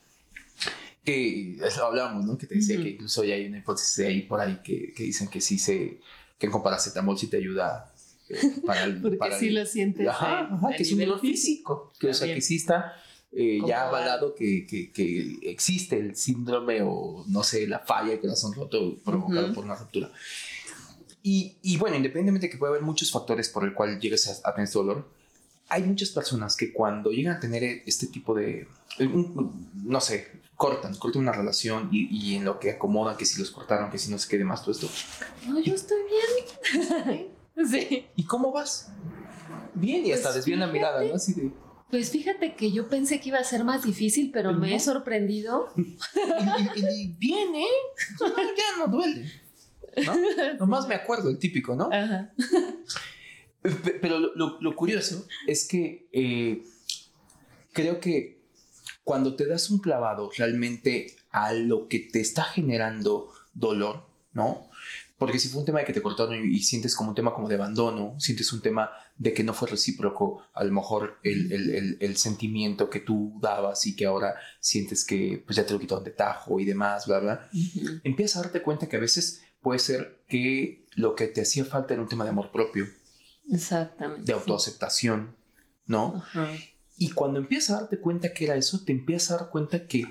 que eso hablábamos, ¿no? Que te decía que incluso ya hay una hipótesis ahí por ahí que, que dicen que sí se, que con paracetamol sí te ayuda eh, para el... Porque para sí lo sientes. Ajá, que es un dolor físico. Que, o sea, que sí está eh, ya avalado que, que, que, existe el síndrome o, no sé, la falla del corazón roto provocado por una ruptura. Y, y, bueno, independientemente de que puede haber muchos factores por el cual llegues a, a tener este dolor, hay muchas personas que cuando llegan a tener este tipo de, no sé, cortan, cortan una relación y, en lo que acomodan, que si los cortaron, que si no se quede más todo esto. No, yo estoy bien. sí. ¿Y cómo vas? Bien, y hasta pues desvían la mirada, ¿no? Así de... Pues fíjate que yo pensé que iba a ser más difícil, pero, me he sorprendido. y, bien, ¿eh? ya no duele. ¿No? Nomás me acuerdo, el típico, ¿no? Ajá. Pero lo, curioso es que eh, creo que cuando te das un clavado realmente a lo que te está generando dolor, ¿no? Porque si fue un tema de que te cortaron y, sientes como un tema como de abandono, sientes un tema de que no fue recíproco, a lo mejor el, el, el, sentimiento que tú dabas y que ahora sientes que pues ya te lo quitaron de tajo y demás, bla, bla, empiezas a darte cuenta que a veces puede ser que lo que te hacía falta era un tema de amor propio. Exactamente. De autoaceptación, ¿no? Ajá. Y cuando empiezas a darte cuenta que era eso, te empiezas a dar cuenta que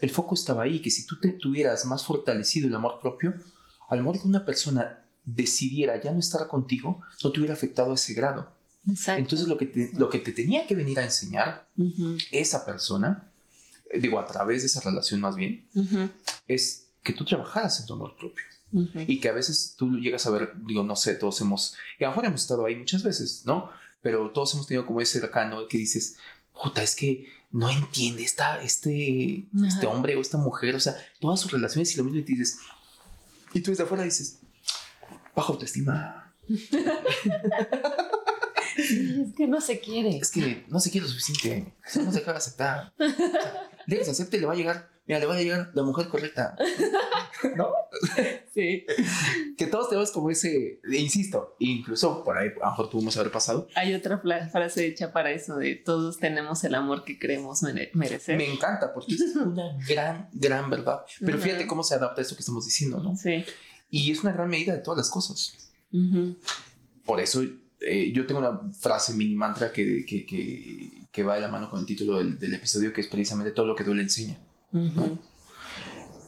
el foco estaba ahí, que si tú te tuvieras más fortalecido el amor propio, al lo que una persona decidiera ya no estar contigo, no te hubiera afectado a ese grado. Exacto. Entonces lo que, te, lo que te tenía que venir a enseñar esa persona, eh, digo, a través de esa relación más bien, es que tú trabajaras en tu amor propio. Y que a veces tú llegas a ver, digo, no sé, todos hemos, y a lo mejor hemos estado ahí muchas veces, ¿no? Pero todos hemos tenido como ese acá, ¿no? Que dices, puta, es que no entiende esta, este, este hombre o esta mujer, o sea, todas sus relaciones y lo mismo y te dices, y tú desde afuera dices, bajo autoestima. es que no se quiere. Es que no se quiere lo suficiente. No se deja aceptar. Le acepte y le va a llegar mira, le va a llegar la mujer correcta. ¿No? Sí. que todos tenemos como ese, insisto, incluso por ahí a lo mejor tuvimos haber pasado. Hay otra frase hecha para eso de todos tenemos el amor que creemos merecer. Me encanta porque es una gran, gran verdad. Pero fíjate cómo se adapta a esto que estamos diciendo, ¿no? Sí. Y es una gran medida de todas las cosas. Por eso eh, yo tengo una frase mini mantra que, que, que, que, va de la mano con el título del, del episodio que es precisamente todo lo que duele enseña.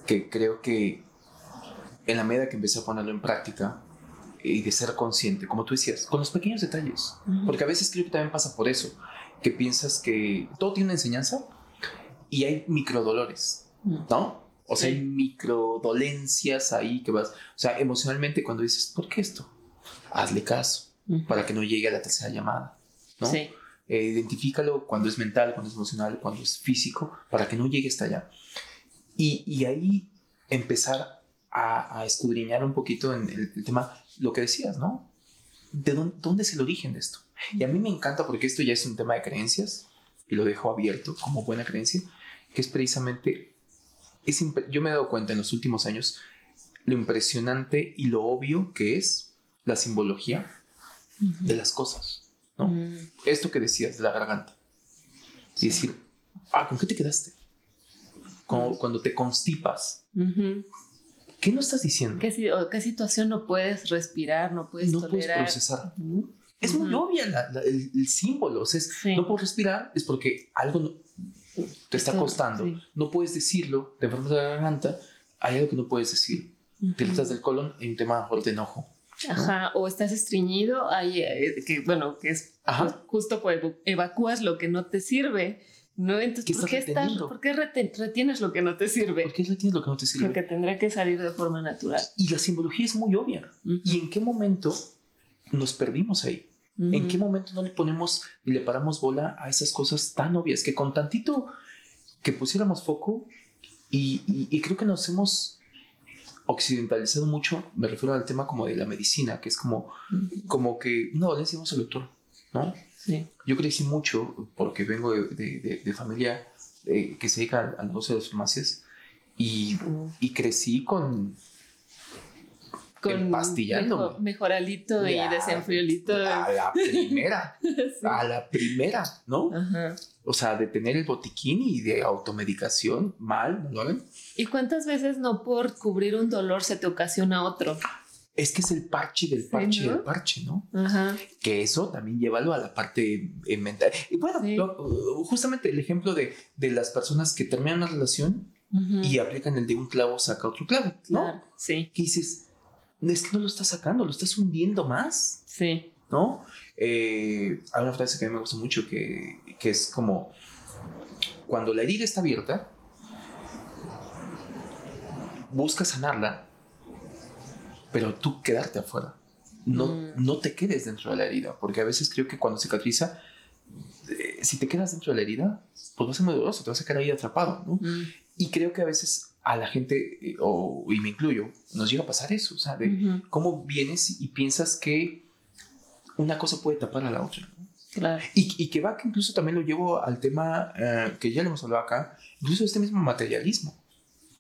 Que creo que en la medida que empecé a ponerlo en práctica y de ser consciente, como tú decías, con los pequeños detalles, porque a veces creo que también pasa por eso, que piensas que todo tiene una enseñanza y hay microdolores, ¿no? O sea, hay microdolencias ahí que vas, o sea, emocionalmente cuando dices, ¿por qué esto? Hazle caso para que no llegue a la tercera llamada, ¿no? Sí. Eh, identifícalo cuando es mental, cuando es emocional, cuando es físico, para que no llegue hasta allá. Y, y ahí empezar a, a, escudriñar un poquito en el, tema, lo que decías, ¿no? ¿De dónde, dónde, es el origen de esto? Y a mí me encanta porque esto ya es un tema de creencias, y lo dejo abierto como buena creencia, que es precisamente, es yo me he dado cuenta en los últimos años lo impresionante y lo obvio que es la simbología de las cosas. ¿no? Mm. Esto que decías de la garganta. Y decir, ah, ¿con qué te quedaste? Cuando, te constipas. ¿Qué no estás diciendo? ¿Qué, ¿Qué, situación no puedes respirar, no puedes no puedes procesar? Es muy obvia el, símbolo. O sea, no puedo respirar es porque algo te está costando. No puedes decirlo de forma de la garganta. Hay algo que no puedes decir. Te estás del colon en un tema de enojo. Ajá, o estás estreñido, ahí, eh, que bueno, que es justo pues evacúas lo que no te sirve. ¿No? Entonces, ¿por qué, estás, ¿por qué retienes lo que no te sirve? ¿Por qué retienes lo que no te sirve? Porque tendrá que salir de forma natural. Y la simbología es muy obvia. ¿Y en qué momento nos perdimos ahí? ¿En qué momento no le ponemos y le paramos bola a esas cosas tan obvias que con tantito que pusiéramos foco y, y, creo que nos hemos occidentalizado mucho, me refiero al tema como de la medicina, que es como, como que no le decimos al doctor, ¿no? Sí. Yo crecí mucho porque vengo de, de, familia eh, que se dedica al negocio de las farmacias y, y crecí con con mejoralito y desenfriolito. A la primera. A la primera, ¿no? O sea, de tener el botiquín y de automedicación, mal, ¿no lo ven? ¿Y cuántas veces no por cubrir un dolor se te ocasiona otro? Es que es el parche del parche del parche, ¿no? Ajá. Que eso también llévalo a la parte eh, mental. Y bueno, justamente el ejemplo de, de, las personas que terminan una relación y aplican el de un clavo saca otro clavo, ¿no? Claro, sí. Que dices, es que no lo estás sacando, lo estás hundiendo más. Sí. ¿No? Eh, hay una frase que a mí me gusta mucho que, que es como, cuando la herida está abierta, busca sanarla, pero tú quedarte afuera. No, mm. no te quedes dentro de la herida, porque a veces creo que cuando cicatriza, eh, si te quedas dentro de la herida, pues va a ser muy doloroso, te vas a quedar ahí atrapado, ¿no? Mm. Y creo que a veces a la gente, eh, o, y me incluyo, nos llega a pasar eso, o sea, de cómo vienes y piensas que una cosa puede tapar a la otra. Claro. Y, que va que incluso también lo llevo al tema eh, que ya le hemos hablado acá, incluso este mismo materialismo,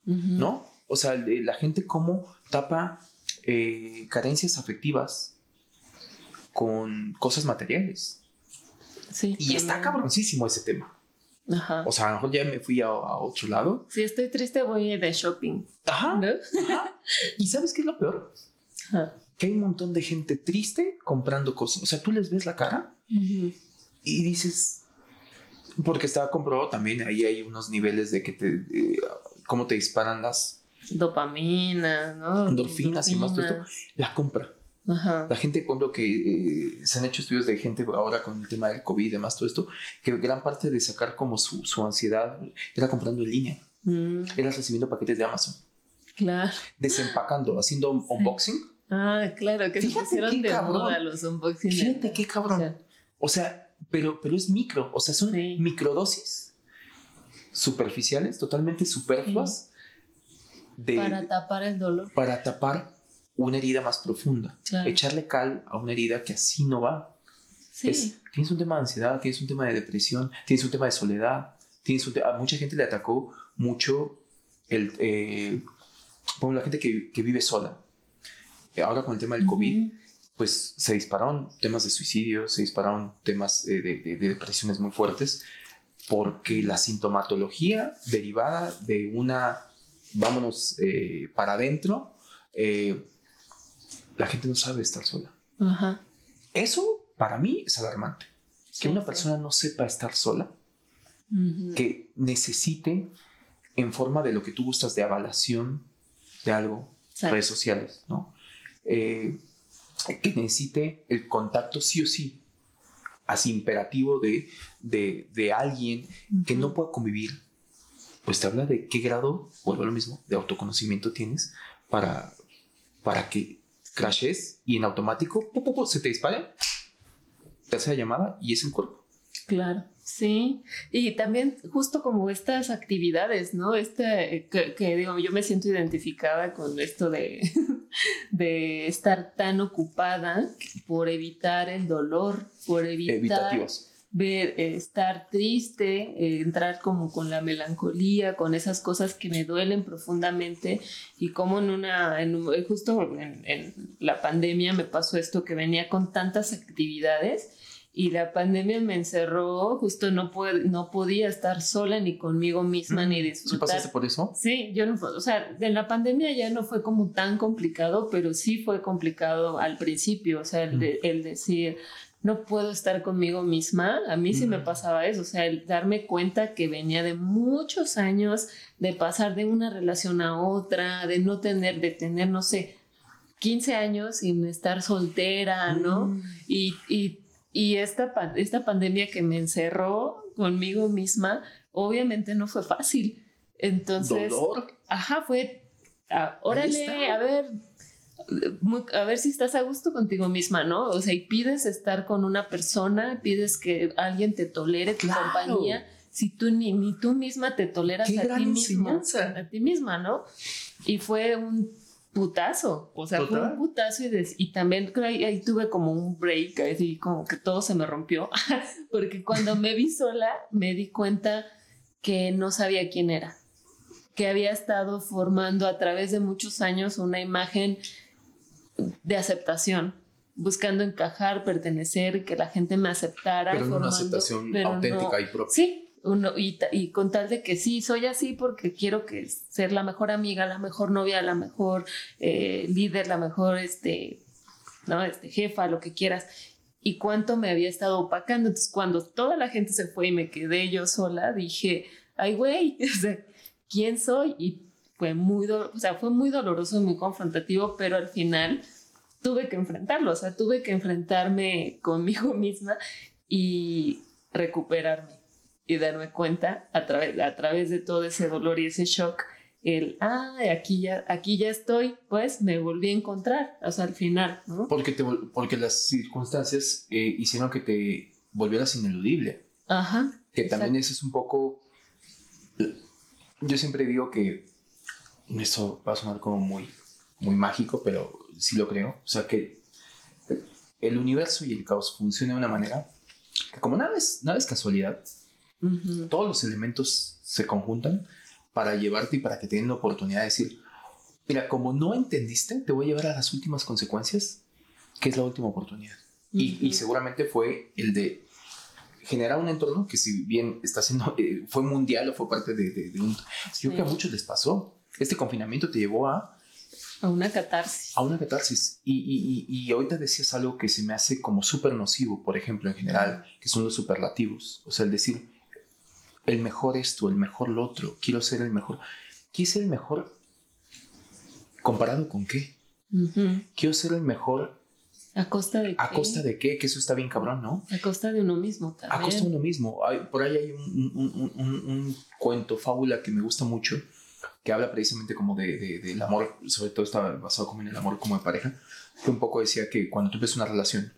¿no? O sea, la gente cómo tapa eh, carencias afectivas con cosas materiales. Sí, y está cabroncísimo ese tema. O sea, a lo mejor ya me fui a, otro lado. Si estoy triste, voy de shopping. Ajá. ¿Y sabes qué es lo peor? Que hay un montón de gente triste comprando cosas. O sea, tú les ves la cara y dices, porque estaba comprobado también, ahí hay unos niveles de que te, cómo te disparan las dopamina, ¿no? Endorfinas y más todo esto. La compra. La gente, cuando que eh, se han hecho estudios de gente ahora con el tema del COVID y demás, todo esto, que gran parte de sacar como su, su ansiedad era comprando en línea. Mm. Era recibiendo paquetes de Amazon. Claro. Desempacando, haciendo unboxing. Ah, claro, que Fíjate se de cabrón. los unboxing. Fíjate qué cabrón. O sea, pero, pero es micro, o sea, son microdosis superficiales, totalmente superfluas. De, para tapar el dolor. Para tapar una herida más profunda. Echarle cal a una herida que así no va. tienes un tema de ansiedad, tienes un tema de depresión, tienes un tema de soledad, tienes a mucha gente le atacó mucho el, eh, la gente que, que, vive sola. Ahora con el tema del COVID, pues se dispararon temas de suicidio, se dispararon temas de, de, depresiones muy fuertes, porque la sintomatología derivada de una, vámonos eh, para adentro, eh, la gente no sabe estar sola. Eso para mí es alarmante. que una persona no sepa estar sola, que necesite en forma de lo que tú gustas de avalación de algo, redes sociales, ¿no? Eh, que necesite el contacto sí o sí, así imperativo de, de, alguien que no pueda convivir, pues te habla de qué grado, vuelvo a lo mismo, de autoconocimiento tienes para, para que crashes y en automático se te dispara, te hace la llamada y es el cuerpo. Claro, sí. Y también justo como estas actividades, ¿no? Este, que, digo, yo me siento identificada con esto de, de estar tan ocupada por evitar el dolor, por evitar... Evitativos ver, eh, estar triste, eh, entrar como con la melancolía, con esas cosas que me duelen profundamente y como en una, en, justo en, la pandemia me pasó esto que venía con tantas actividades y la pandemia me encerró, justo no, no podía estar sola ni conmigo misma ni disfrutar. ¿Sí pasaste por eso? Sí, yo no, o sea, en la pandemia ya no fue como tan complicado, pero sí fue complicado al principio, o sea, el, el decir, no puedo estar conmigo misma. A mí sí me pasaba eso, o sea, el darme cuenta que venía de muchos años de pasar de una relación a otra, de no tener, de tener, no sé, 15 años sin estar soltera, ¿no? Mm. Y, y, y esta, esta pandemia que me encerró, conmigo misma, obviamente no fue fácil. Entonces, dolor. Ajá, fue, ah, órale, a ver, a ver si estás a gusto contigo misma, ¿no? O sea, y pides estar con una persona, pides que alguien te tolere tu compañía, si tú ni, ni tú misma te toleras a ti misma, a ti misma, ¿no? Y fue un putazo, o sea, fue un putazo y, y también ahí, ahí, tuve como un break, así como que todo se me rompió, porque cuando me vi sola me di cuenta que no sabía quién era, que había estado formando a través de muchos años una imagen de aceptación, buscando encajar, pertenecer, que la gente me aceptara. Pero una aceptación auténtica y propia. Sí, uno, y, con tal de que sí, soy así porque quiero que ser la mejor amiga, la mejor novia, la mejor eh, líder, la mejor este, ¿no? este, jefa, lo que quieras. Y cuánto me había estado opacando. Entonces, cuando toda la gente se fue y me quedé yo sola, dije, ay, güey, ¿quién soy? Y fue muy, o sea, fue muy doloroso y muy confrontativo, pero al final tuve que enfrentarlo, o sea, tuve que enfrentarme conmigo misma y recuperarme y darme cuenta a través, a través de todo ese dolor y ese shock, el, ah, aquí ya, aquí ya estoy, pues me volví a encontrar, o sea, al final, ¿no? Porque, te, porque las circunstancias eh, hicieron que te volvieras ineludible. Ajá. Que también eso es un poco, yo siempre digo que eso va a sonar como muy, muy mágico, pero sí lo creo. O sea que el universo y el caos funcionan de una manera que como nada es, nada es casualidad, todos los elementos se conjuntan para llevarte y para que tengan la oportunidad de decir, mira, como no entendiste, te voy a llevar a las últimas consecuencias, que es la última oportunidad. y, seguramente fue el de generar un entorno que si bien está siendo, eh, fue mundial o fue parte de, un... Yo creo que a muchos les pasó este confinamiento te llevó a... A una catarsis. A una catarsis. Y, y, y, ahorita decías algo que se me hace como súper nocivo, por ejemplo, en general, que son los superlativos. O sea, el decir, el mejor esto, el mejor lo otro, quiero ser el mejor. ¿Quiero ser el mejor comparado con qué? Quiero ser el mejor. ¿A costa de qué? ¿A costa de qué? Que eso está bien cabrón, ¿no? A costa de uno mismo también. A costa de uno mismo. por ahí hay un, un, un, un, cuento, fábula que me gusta mucho, que habla precisamente como de, de, del amor, sobre todo está basado como en el amor como de pareja, que un poco decía que cuando tú empiezas una relación,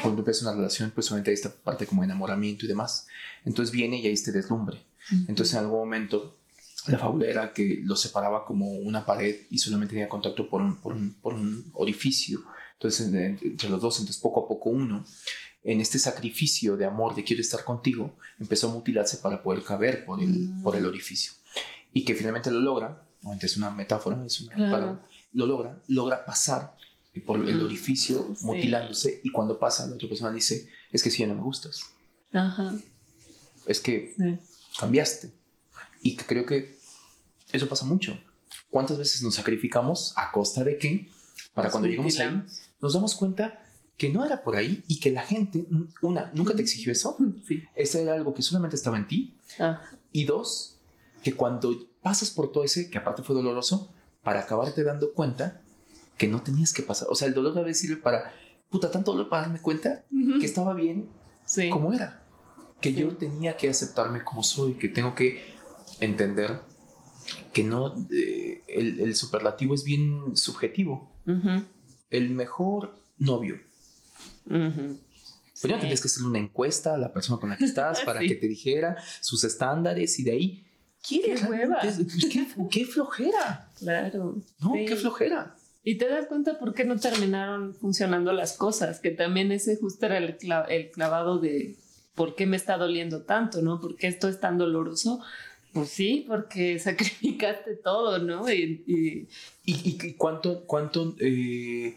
cuando tú empiezas una relación, pues solamente hay esta parte como de enamoramiento y demás, entonces viene y ahí este deslumbre. Entonces en algún momento la fábula era que lo separaba como una pared y solamente tenía contacto por un, por un, por un orificio. Entonces entre los dos, entonces poco a poco uno, en este sacrificio de amor, de quiero estar contigo, empezó a mutilarse para poder caber por el, por el mm. orificio y que finalmente lo logra, es una metáfora, es una lo logra, logra pasar por el orificio mutilándose y cuando pasa la otra persona dice, es que si ya no me gustas. Ajá. Es que cambiaste. Y creo que eso pasa mucho. ¿Cuántas veces nos sacrificamos a costa de qué? Para cuando llegamos ahí, nos damos cuenta que no era por ahí y que la gente, una, nunca te exigió eso. Sí. Eso era algo que solamente estaba en ti. Y dos, que cuando pasas por todo ese, que aparte fue doloroso, para acabarte dando cuenta que no tenías que pasar. O sea, el dolor debe sirve para, puta, tanto dolor para darme cuenta que estaba bien como era. Que yo tenía que aceptarme como soy, que tengo que entender que no, eh, el, superlativo es bien subjetivo. El mejor novio. Pues ya tenías que hacer una encuesta a la persona con la que estás para que te dijera sus estándares y de ahí qué hueva. ¿Qué, flojera. Claro. No, qué flojera. Y te das cuenta por qué no terminaron funcionando las cosas, que también ese justo era el, clavado de por qué me está doliendo tanto, ¿no? ¿Por qué esto es tan doloroso? Pues sí, porque sacrificaste todo, ¿no? Y, y, cuánto, cuánto eh,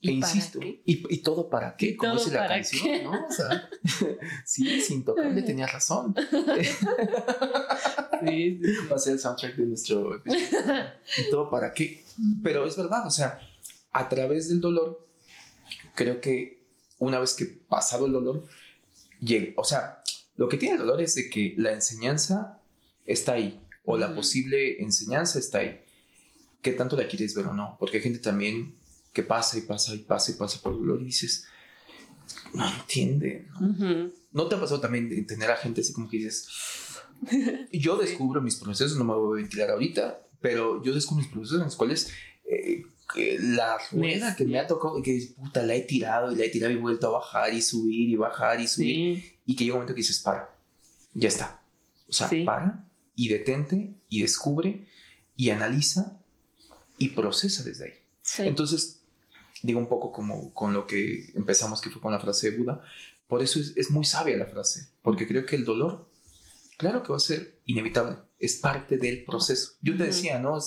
e insisto, y, y, todo para qué, como dice la canción, ¿no? O sea, sí, sin tocarle tenías razón. sí, Va a ser el soundtrack de nuestro episodio. ¿Y todo para qué? Pero es verdad, o sea, a través del dolor, creo que una vez que pasado el dolor, llega. O sea, lo que tiene el dolor es de que la enseñanza está ahí, o la posible enseñanza está ahí. ¿Qué tanto la quieres ver o no? Porque hay gente también que pasa y pasa y pasa y pasa por dolor y dices, no entienden. ¿no? ¿No te ha pasado también de tener a gente así como que dices, yo descubro mis procesos, no me voy a ventilar ahorita, pero yo descubro mis procesos en los cuales eh, la rueda que me ha tocado, que puta, la he tirado y la he tirado y vuelto a bajar y subir y bajar y subir. Y que llega un momento que dices, para, ya está. O sea, para y detente y descubre y analiza y procesa desde ahí. Entonces, digo un poco como con lo que empezamos, que fue con la frase de Buda. Por eso es, es muy sabia la frase, porque creo que el dolor, claro que va a ser inevitable es parte del proceso. Yo te decía, ¿no?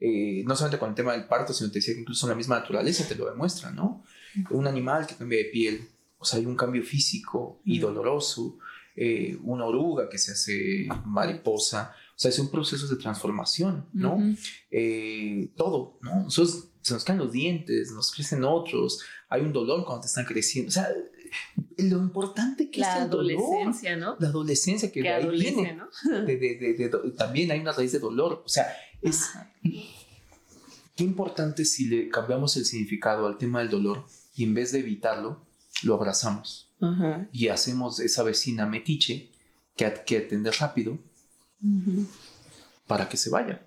Eh, no solamente con el tema del parto, sino te decía que incluso la misma naturaleza te lo demuestra, ¿no? Un animal que cambia de piel, o sea, hay un cambio físico y doloroso, eh, una oruga que se hace mariposa, o sea, es un proceso de transformación, ¿no? Eh, todo, ¿no? Nosotros se nos caen los dientes, nos crecen otros, hay un dolor cuando te están creciendo, o sea, lo importante que la es el adolescencia, ¿no? La adolescencia que, ahí viene. ¿no? también hay una raíz de dolor. O sea, es... Qué importante si le cambiamos el significado al tema del dolor y en vez de evitarlo, lo abrazamos. Y hacemos esa vecina metiche que, que atender rápido para que se vaya.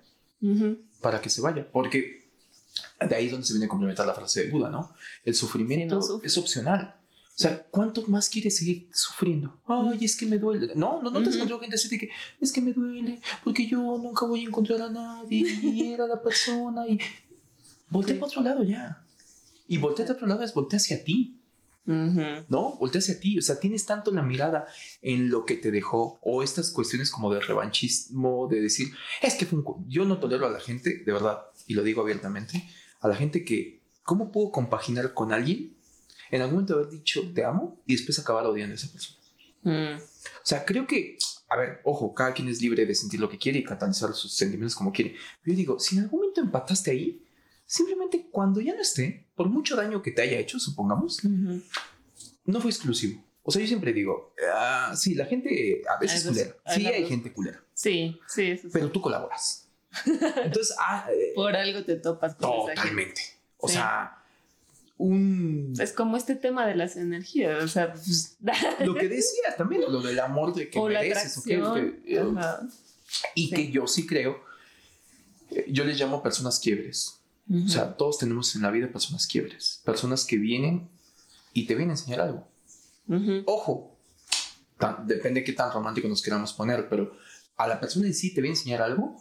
Para que se vaya. Porque de ahí es donde se viene a complementar la frase de Buda, ¿no? El sufrimiento es opcional. O sea, ¿cuánto más quieres seguir sufriendo? Ay, es que me duele. No, no, no te has encontrado gente así de que es que me duele porque yo nunca voy a encontrar a nadie y era la persona y voltea para otro lado ya. Y voltea a otro lado es voltea hacia ti. ¿No? Voltea hacia ti. O sea, tienes tanto la mirada en lo que te dejó o estas cuestiones como de revanchismo, de decir, es que yo no tolero a la gente, de verdad, y lo digo abiertamente, a la gente que, ¿cómo puedo compaginar con alguien en algún momento haber dicho te amo y después acabar odiando a esa persona. Mm. O sea, creo que, a ver, ojo, cada quien es libre de sentir lo que quiere y catalizar sus sentimientos como quiere. Yo digo, si en algún momento empataste ahí, simplemente cuando ya no esté, por mucho daño que te haya hecho, supongamos, no fue exclusivo. O sea, yo siempre digo, ah, sí, la gente a veces es culera. Sí, hay gente culera. Sí, sí. Eso Pero tú colaboras. Entonces, ah, eh, por algo te topas con Totalmente. O sea, un... Es como este tema de las energías, o sea... Pues, lo que decía también, lo del amor de que mereces, eh, y que yo sí creo, eh, yo les llamo personas quiebres. O sea, todos tenemos en la vida personas quiebres, personas que vienen y te vienen a enseñar algo. Ojo, depende de qué tan romántico nos queramos poner, pero a la persona en sí te viene a enseñar algo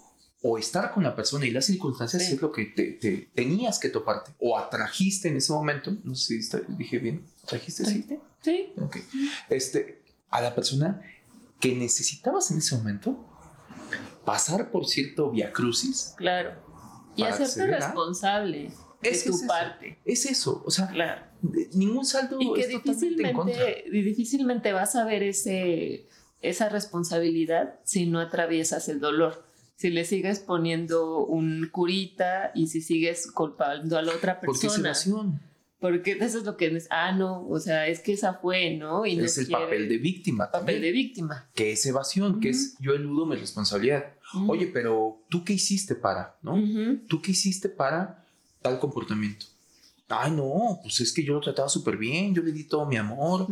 o estar con la persona y las circunstancias es lo que te, tenías que toparte o atrajiste en ese momento. No sé si dije bien. ¿Trajiste? Sí. Sí. Ok. Este, a la persona que necesitabas en ese momento pasar por cierto via crucis. Claro. Y hacerte responsable de tu parte. Es eso. O sea, claro. ningún saldo y que difícilmente, difícilmente vas a ver ese, esa responsabilidad si no atraviesas el dolor si le sigues poniendo un curita y si sigues culpando a la otra persona. Porque Porque eso es lo que es, ah, no, o sea, es que esa fue, ¿no? Y es el papel de víctima. Papel de víctima. Que es evasión, que es yo eludo mi responsabilidad. Oye, pero ¿tú qué hiciste para, no? ¿Tú qué hiciste para tal comportamiento? Ay, no, pues es que yo lo trataba súper bien, yo le di todo mi amor,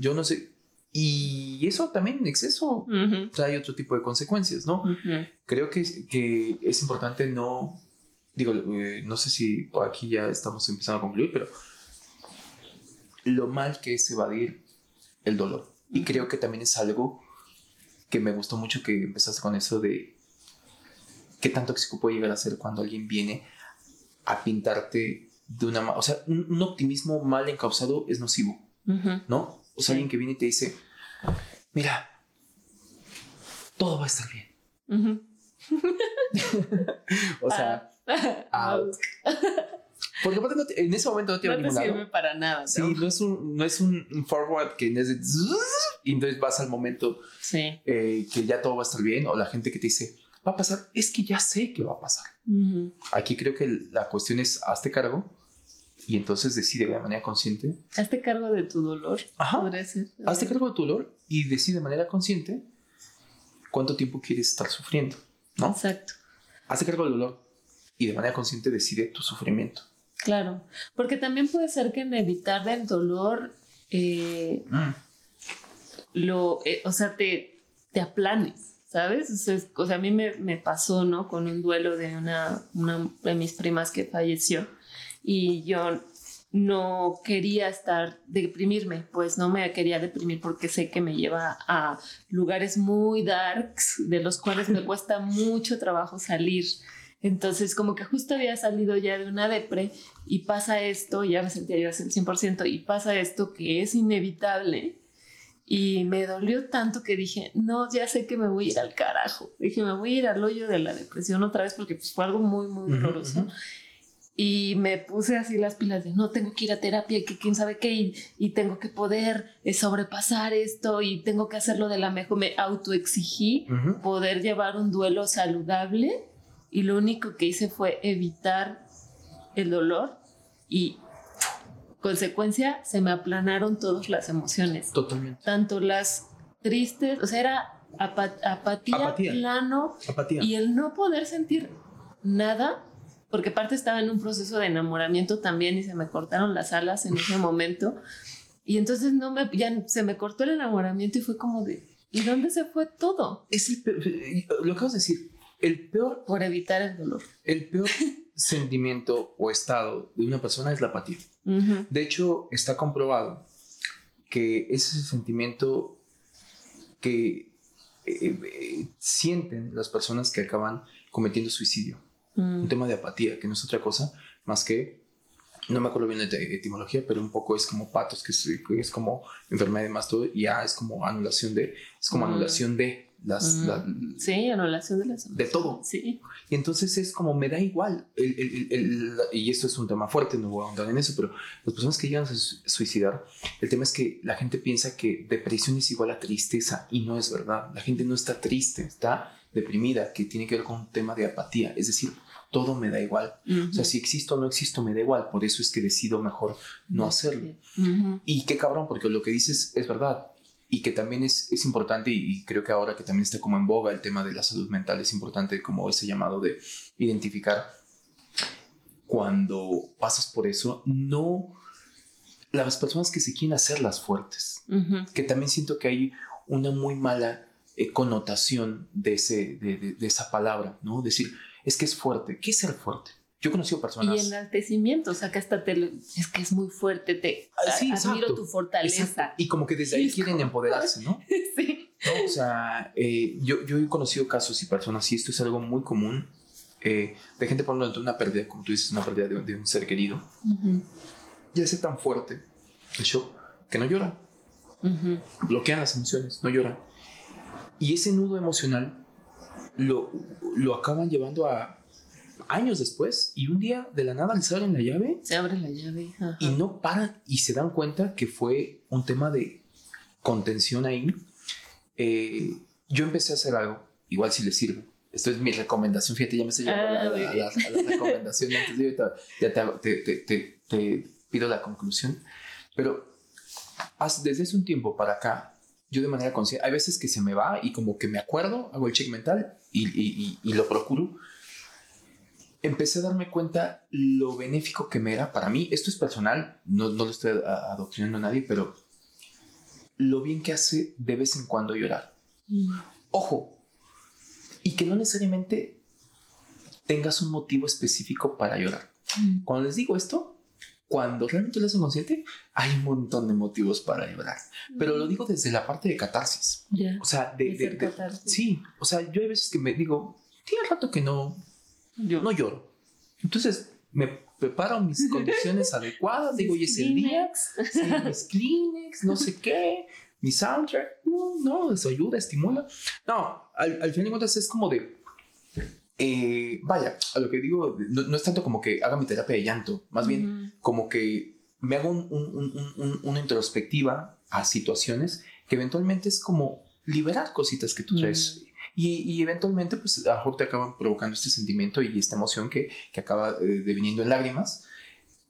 yo no sé. Y eso también en exceso trae otro tipo de consecuencias, ¿no? Creo que, que, es importante no, digo, eh, no sé si aquí ya estamos empezando a concluir, pero lo mal que es evadir el dolor. Y creo que también es algo que me gustó mucho que empezaste con eso de qué tan tóxico puede llegar a ser cuando alguien viene a pintarte de una... O sea, un, optimismo mal encausado es nocivo, ¿no? O sea, alguien que viene y te dice, mira, todo va a estar bien. o sea, ah. porque en ese momento no te no te sirve para nada. Sí, no es un, no es un forward que es de, y entonces vas al momento eh, que ya todo va a estar bien o la gente que te dice va a pasar, es que ya sé que va a pasar. Aquí creo que la cuestión es hazte cargo y entonces decide de manera consciente. Hazte cargo de tu dolor. Ajá. Hazte cargo de tu dolor y decide de manera consciente cuánto tiempo quieres estar sufriendo. ¿no? Exacto. Hazte cargo del dolor y de manera consciente decide tu sufrimiento. Claro, porque también puede ser que en evitar el dolor eh, mm. lo, eh, o sea, te, te aplanes, ¿sabes? O sea, a mí me, me, pasó, ¿no? Con un duelo de una, una de mis primas que falleció y yo no quería estar, deprimirme, pues no me quería deprimir porque sé que me lleva a lugares muy darks, de los cuales me cuesta mucho trabajo salir. Entonces, como que justo había salido ya de una depre y pasa esto, ya me sentía yo al 100%, y pasa esto que es inevitable. Y me dolió tanto que dije, no, ya sé que me voy a ir al carajo. Dije, me voy a ir al hoyo de la depresión otra vez porque pues, fue algo muy, muy doloroso. Y me puse así las pilas de no tengo que ir a terapia, que quién sabe qué, y, tengo que poder eh, sobrepasar esto y tengo que hacerlo de la mejor. Me autoexigí poder llevar un duelo saludable y lo único que hice fue evitar el dolor y consecuencia se me aplanaron todas las emociones. Totalmente. Tanto las tristes, o sea, era apatía, plano apatía. y el no poder sentir nada porque aparte estaba en un proceso de enamoramiento también y se me cortaron las alas en ese momento. Y entonces no me, ya se me cortó el enamoramiento y fue como de, ¿y dónde se fue todo? Es el peor, lo acabas de decir, el peor... Por evitar el dolor. El peor sentimiento o estado de una persona es la apatía. De hecho, está comprobado que ese sentimiento que eh, eh, sienten las personas que acaban cometiendo suicidio un mm. tema de apatía, que no es otra cosa más que, no me acuerdo bien de etimología, pero un poco es como patos, que es, como enfermedad y más todo, y ya es como anulación de, es como mm. anulación de las... Mm. sí, anulación de las... De todo. Sí. Y entonces es como, me da igual, y esto es un tema fuerte, no voy a ahondar en eso, pero las personas que llegan a suicidar, el tema es que la gente piensa que depresión es igual a tristeza, y no es verdad. La gente no está triste, está deprimida, que tiene que ver con un tema de apatía, es decir, todo me da igual. O sea, si existo o no existo, me da igual. Por eso es que decido mejor no hacerlo. Y qué cabrón, porque lo que dices es verdad. Y que también es, es importante, y, creo que ahora que también está como en boga el tema de la salud mental, es importante como ese llamado de identificar cuando pasas por eso, no las personas que se quieren hacer las fuertes, que también siento que hay una muy mala eh, connotación de, ese, de, de, esa palabra, ¿no? Decir, es que es fuerte. ¿Qué es ser fuerte? Yo he conocido personas. Y enaltecimiento, o sea, que hasta te. Es que es muy fuerte, te. Ah, sí, admiro tu fortaleza. Y como que desde ahí quieren empoderarse, ¿no? sí. O sea, eh, yo, yo he conocido casos y personas, y esto es algo muy común, eh, de gente por ejemplo una pérdida, como tú dices, una pérdida de, un ser querido. Y hace tan fuerte el shock que no llora. Bloquean las emociones, no lloran. Y ese nudo emocional lo, lo acaban llevando a años después y un día de la nada les abren la llave. Se abre la llave. Y no paran y se dan cuenta que fue un tema de contención ahí. Eh, yo empecé a hacer algo, igual si les sirve. Esto es mi recomendación, fíjate, ya me estoy llevando a, la, recomendación. ya te, te, te, pido la conclusión. Pero desde hace un tiempo para acá, yo de manera consciente, hay veces que se me va y como que me acuerdo, hago el check mental y, y, lo procuro. Empecé a darme cuenta lo benéfico que me era para mí. Esto es personal, no, no lo estoy adoctrinando a nadie, pero lo bien que hace de vez en cuando llorar. Mm. Ojo, y que no necesariamente tengas un motivo específico para llorar. Mm. Cuando les digo esto, cuando realmente lo hacen consciente, hay un montón de motivos para llorar. Pero lo digo desde la parte de catarsis. O sea, de, sí, o sea, yo hay veces que me digo, tiene rato que no, yo. no lloro. Entonces me preparo mis condiciones adecuadas, digo, y es el día, mis Kleenex, no sé qué, mi soundtrack, no, no, eso ayuda, estimula. No, al, al final de cuentas es como de, eh, vaya, a lo que digo, no, es tanto como que haga mi terapia de llanto, más bien como que me hago una introspectiva a situaciones que eventualmente es como liberar cositas que tú traes. Y, eventualmente, pues, a lo mejor te acaban provocando este sentimiento y esta emoción que, que acaba eh, deviniendo en lágrimas,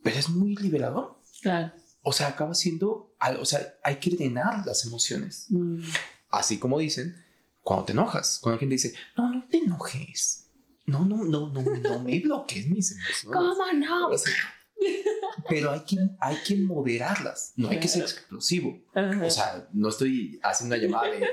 pero es muy liberador. Claro. O sea, acaba siendo, o sea, hay que drenar las emociones. Mm. Así como dicen, cuando te enojas, cuando alguien dice, no, no te enojes no, no, no, no, no me bloquees mis emociones. ¿Cómo no? pero hay que, hay que moderarlas, no hay que ser explosivo. O sea, no estoy haciendo una llamada de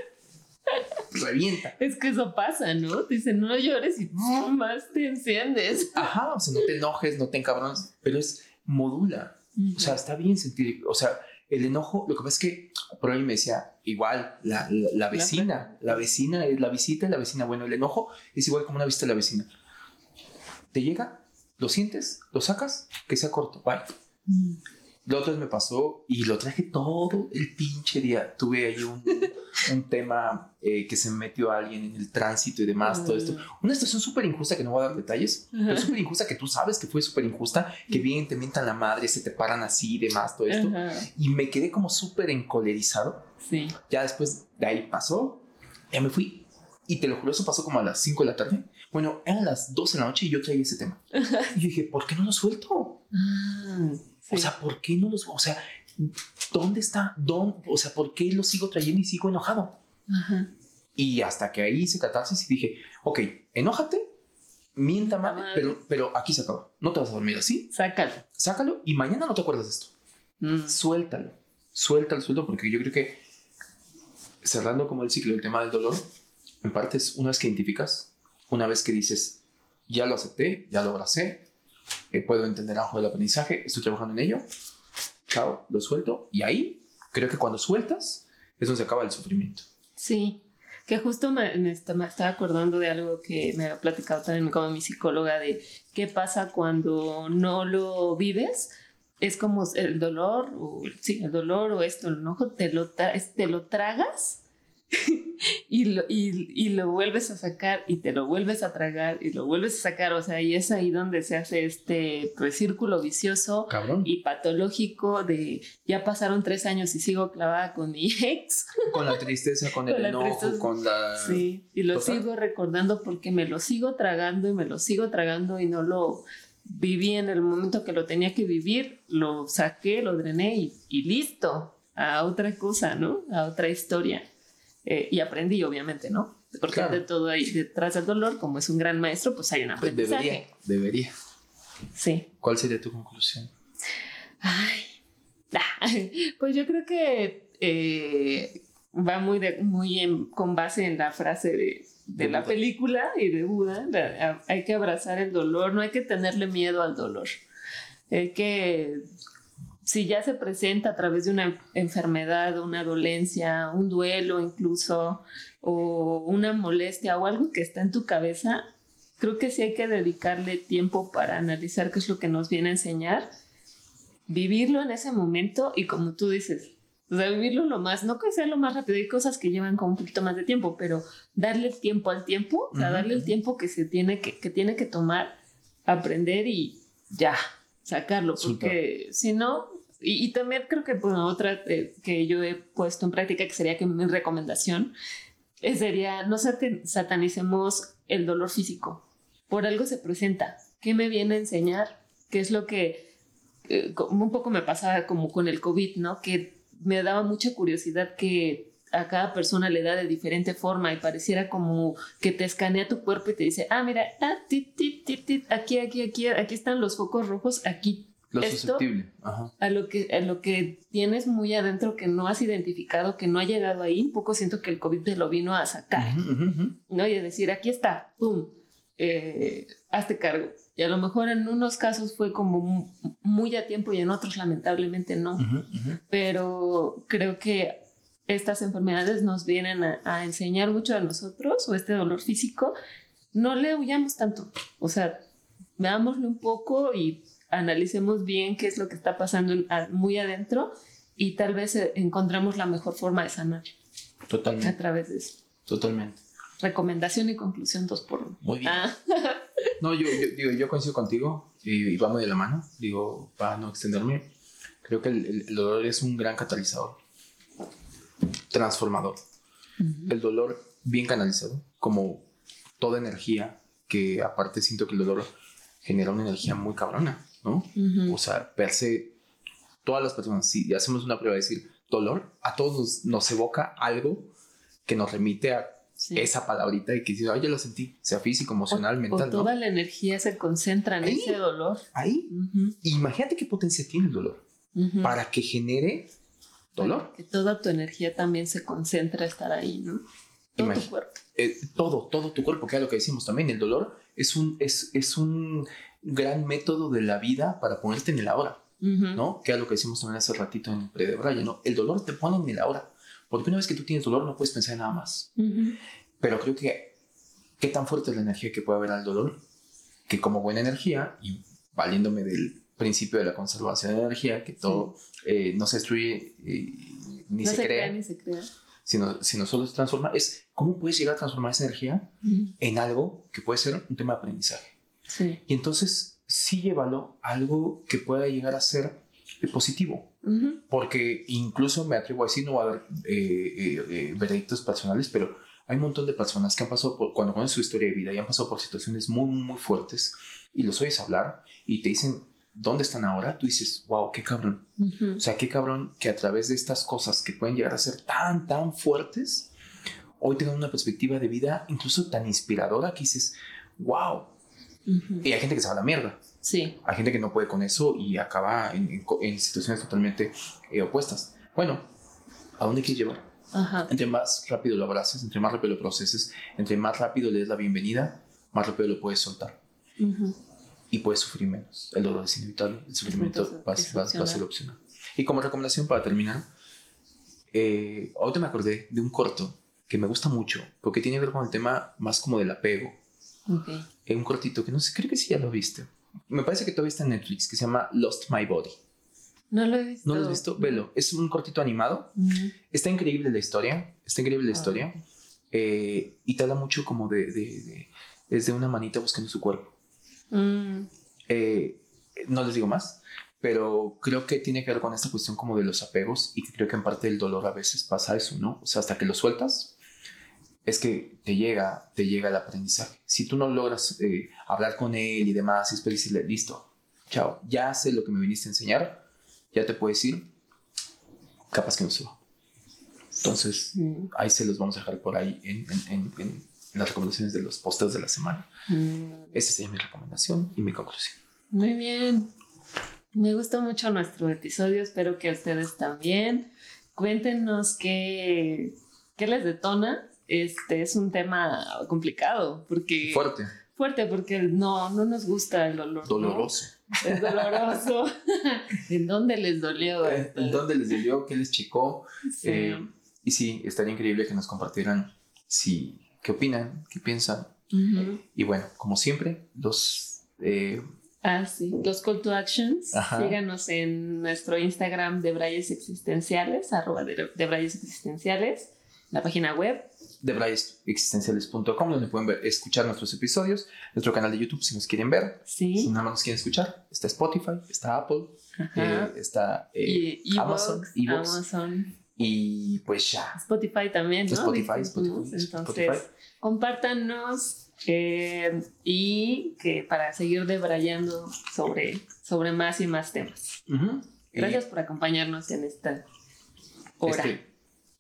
revienta. Es que eso pasa, ¿no? Te dicen, no llores y más te enciendes. Ajá, o sea, no te enojes, no te encabrones, pero es modula. O sea, está bien sentir, o sea, el enojo, lo que pasa es que por ahí me decía, igual, la, la, vecina, la vecina es la visita la vecina. Bueno, el enojo es igual como una visita de la vecina. Te llega, lo sientes, lo sacas, que sea corto, bye. Mm. Lo otro me pasó y lo traje todo el pinche día. Tuve ahí un, un tema eh, que se metió a alguien en el tránsito y demás, todo esto. Una situación súper injusta que no voy a dar detalles, pero súper injusta que tú sabes que fue súper injusta, que bien te mientan la madre, se te paran así y demás, todo esto. Y me quedé como súper encolerizado. Sí. Ya después de ahí pasó, ya me fui. Y te lo juro, eso pasó como a las 5 de la tarde. Bueno, eran las 12 de la noche y yo traía ese tema. Y yo dije, ¿por qué no lo suelto? Ah. O sea, ¿por qué no los.? O sea, ¿dónde está? ¿Dónde? O sea, ¿por qué lo sigo trayendo y sigo enojado? Y hasta que ahí hice catarsis y dije, ok, enójate, mienta mal, pero, pero aquí se acaba. No te vas a dormir así. Sácalo. Sácalo y mañana no te acuerdas de esto. Mm. Suéltalo. Suéltalo, suéltalo, porque yo creo que cerrando como el ciclo, el tema del dolor, en parte es una vez que identificas, una vez que dices, ya lo acepté, ya lo abracé, puedo entender abajo del aprendizaje, estoy trabajando en ello, chao, lo suelto y ahí creo que cuando sueltas es donde se acaba el sufrimiento. Sí, que justo me, me, estaba acordando de algo que me ha platicado también como mi psicóloga de qué pasa cuando no lo vives. Es como el dolor, o, sí, el dolor o esto, el enojo, te lo, te lo tragas y, lo, y, lo vuelves a sacar y te lo vuelves a tragar y lo vuelves a sacar, o sea, y es ahí donde se hace este pues, círculo vicioso y patológico de ya pasaron tres años y sigo clavada con mi ex. Con la tristeza, con el enojo, con la... Sí, y lo sigo recordando porque me lo sigo tragando y me lo sigo tragando y no lo viví en el momento que lo tenía que vivir, lo saqué, lo drené y, y listo, a otra cosa, ¿no? A otra historia. Eh, y aprendí, obviamente, ¿no? Porque de todo ahí, detrás del dolor, como es un gran maestro, pues hay una pues aprendizaje. debería, debería. Sí. ¿Cuál sería tu conclusión? Ay, pues yo creo que eh, va muy, muy con base en la frase de, de, la película y de Buda. hay que abrazar el dolor, no hay que tenerle miedo al dolor. Hay que si ya se presenta a través de una enfermedad, una dolencia, un duelo incluso, o una molestia o algo que está en tu cabeza, creo que sí hay que dedicarle tiempo para analizar qué es lo que nos viene a enseñar, vivirlo en ese momento y como tú dices, o sea, vivirlo lo más, no que sea lo más rápido, hay cosas que llevan como un poquito más de tiempo, pero darle el tiempo al tiempo, o sea, darle el tiempo que se tiene que, que tiene que tomar, aprender y ya, sacarlo, porque si no, y, también creo que otra eh, que yo he puesto en práctica, que sería que mi recomendación, eh, sería no satanicemos el dolor físico. Por algo se presenta. ¿Qué me viene a enseñar? ¿Qué es lo que eh, un poco me pasaba como con el COVID, ¿no? Que me daba mucha curiosidad que a cada persona le da de diferente forma y pareciera como que te escanea tu cuerpo y te dice, ah, mira, ah, aquí, aquí, aquí, aquí están los focos rojos, aquí lo susceptible. A, lo que, a lo que tienes muy adentro que no has identificado, que no ha llegado ahí, un poco siento que el COVID te lo vino a sacar. ¿no? Y a decir, aquí está, ¡pum! Eh, hazte cargo. Y a lo mejor en unos casos fue como muy a tiempo y en otros lamentablemente no. Pero creo que estas enfermedades nos vienen a, a, enseñar mucho a nosotros o este dolor físico. No le huyamos tanto. O sea, veámoslo un poco y analicemos bien qué es lo que está pasando muy adentro y tal vez eh, encontremos la mejor forma de sanar. Totalmente. A través de eso. Totalmente. Recomendación y conclusión dos por uno. Muy bien. Ah. No, yo, digo, yo coincido contigo y, vamos de la mano. Digo, para no extenderme, creo que el, dolor es un gran catalizador, transformador. El dolor bien canalizado, como toda energía, que aparte siento que el dolor genera una energía muy cabrona. ¿No? O sea, per se, todas las personas, si hacemos una prueba de decir dolor, a todos nos, evoca algo que nos remite a esa palabrita y que dices, ay, yo la sentí, sea físico, emocional, mental. O toda la energía se concentra en ese dolor. Ahí. Imagínate qué potencia tiene el dolor para que genere dolor. que toda tu energía también se concentra a estar ahí, ¿no? Todo tu cuerpo. Eh, todo, todo tu cuerpo, que es lo que decimos también, el dolor es un, es, es un gran método de la vida para ponerte en el ahora, ¿no? Que es lo que decimos también hace ratito en el pre de Brian, ¿no? El dolor te pone en el ahora, porque una vez que tú tienes dolor no puedes pensar en nada más. Pero creo que, ¿qué tan fuerte es la energía que puede haber al dolor? Que como buena energía, y valiéndome del principio de la conservación de energía, que todo eh, no se destruye eh, ni, se, crea, ni se crea, sino, sino solo se transforma, es cómo puedes llegar a transformar esa energía en algo que puede ser un tema de aprendizaje. Sí. Y entonces sí llévalo a algo que pueda llegar a ser positivo. Porque incluso me atrevo a decir, no va a haber eh, veredictos personales, pero hay un montón de personas que han pasado por, cuando conocen su historia de vida y han pasado por situaciones muy, muy fuertes y los oyes hablar y te dicen, dónde están ahora, tú dices, wow, qué cabrón. O sea, qué cabrón que a través de estas cosas que pueden llegar a ser tan, tan fuertes, hoy tengan una perspectiva de vida incluso tan inspiradora que dices, wow. Y hay gente que se va a la mierda. Sí. Hay gente que no puede con eso y acaba en, situaciones totalmente eh, opuestas. Bueno, ¿a dónde quieres llevar? Ajá. Entre más rápido lo abraces, entre más rápido lo proceses, entre más rápido le des la bienvenida, más rápido lo puedes soltar y puedes sufrir menos. El dolor es inevitable, el sufrimiento va, a ser opcional. Y como recomendación para terminar, eh, ahorita me acordé de un corto que me gusta mucho porque tiene que ver con el tema más como del apego. Okay. un cortito que no sé, creo que sí ya lo viste. Me parece que todavía está en Netflix, que se llama Lost My Body. No lo he visto. ¿No lo has visto? Velo. Es un cortito animado. Está increíble la historia. Está increíble la ah. historia. Eh, y te habla mucho como de, de, de, Es de una manita buscando su cuerpo. Mm. Eh, no les digo más, pero creo que tiene que ver con esta cuestión como de los apegos y creo que en parte del dolor a veces pasa eso, ¿no? O sea, hasta que lo sueltas, es que te llega, te llega el aprendizaje. Si tú no logras eh, hablar con él y demás, y después decirle, listo, chao, ya sé lo que me viniste a enseñar, ya te puedes ir, capaz que no se va. Entonces, mm. ahí se los vamos a dejar por ahí en, en, en las recomendaciones de los posteos de la semana. Mm. Esa sería mi recomendación y mi conclusión. Muy bien. Me gustó mucho nuestro episodio. Espero que ustedes también. Cuéntenos qué, qué les detona. Este es un tema complicado porque... Fuerte. Fuerte porque no, no nos gusta el dolor. Doloroso. Es doloroso. ¿En dónde les dolió? ¿En dónde les dolió? ¿Qué les checó? Eh, y sí, estaría increíble que nos compartieran si qué opinan, qué piensan. Y bueno, como siempre, los... Eh, ah, sí, los call to actions. Síganos en nuestro Instagram de Brayes Existenciales, arroba de, Brayes Existenciales, la página web. De Existenciales.com, donde pueden ver, escuchar nuestros episodios, nuestro canal de YouTube si nos quieren ver. Sí. Si nada más nos quieren escuchar, está Spotify, está Apple, eh, está eh, Amazon, Amazon. Y pues ya. Spotify también, ¿no? Spotify, Spotify, Entonces, compártanos eh, y que para seguir debrayando sobre, sobre más y más temas. Gracias por acompañarnos en esta hora. Este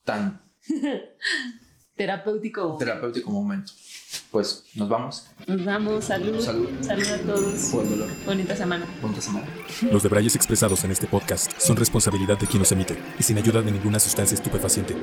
tan terapéutico. Terapéutico momento. Pues nos vamos. Nos vamos. Salud. Salud. Salud a todos. Buen dolor. Bonita semana. Bonita semana. Los debrayes expresados en este podcast son responsabilidad de quien los emite y sin ayuda de ninguna sustancia estupefaciente.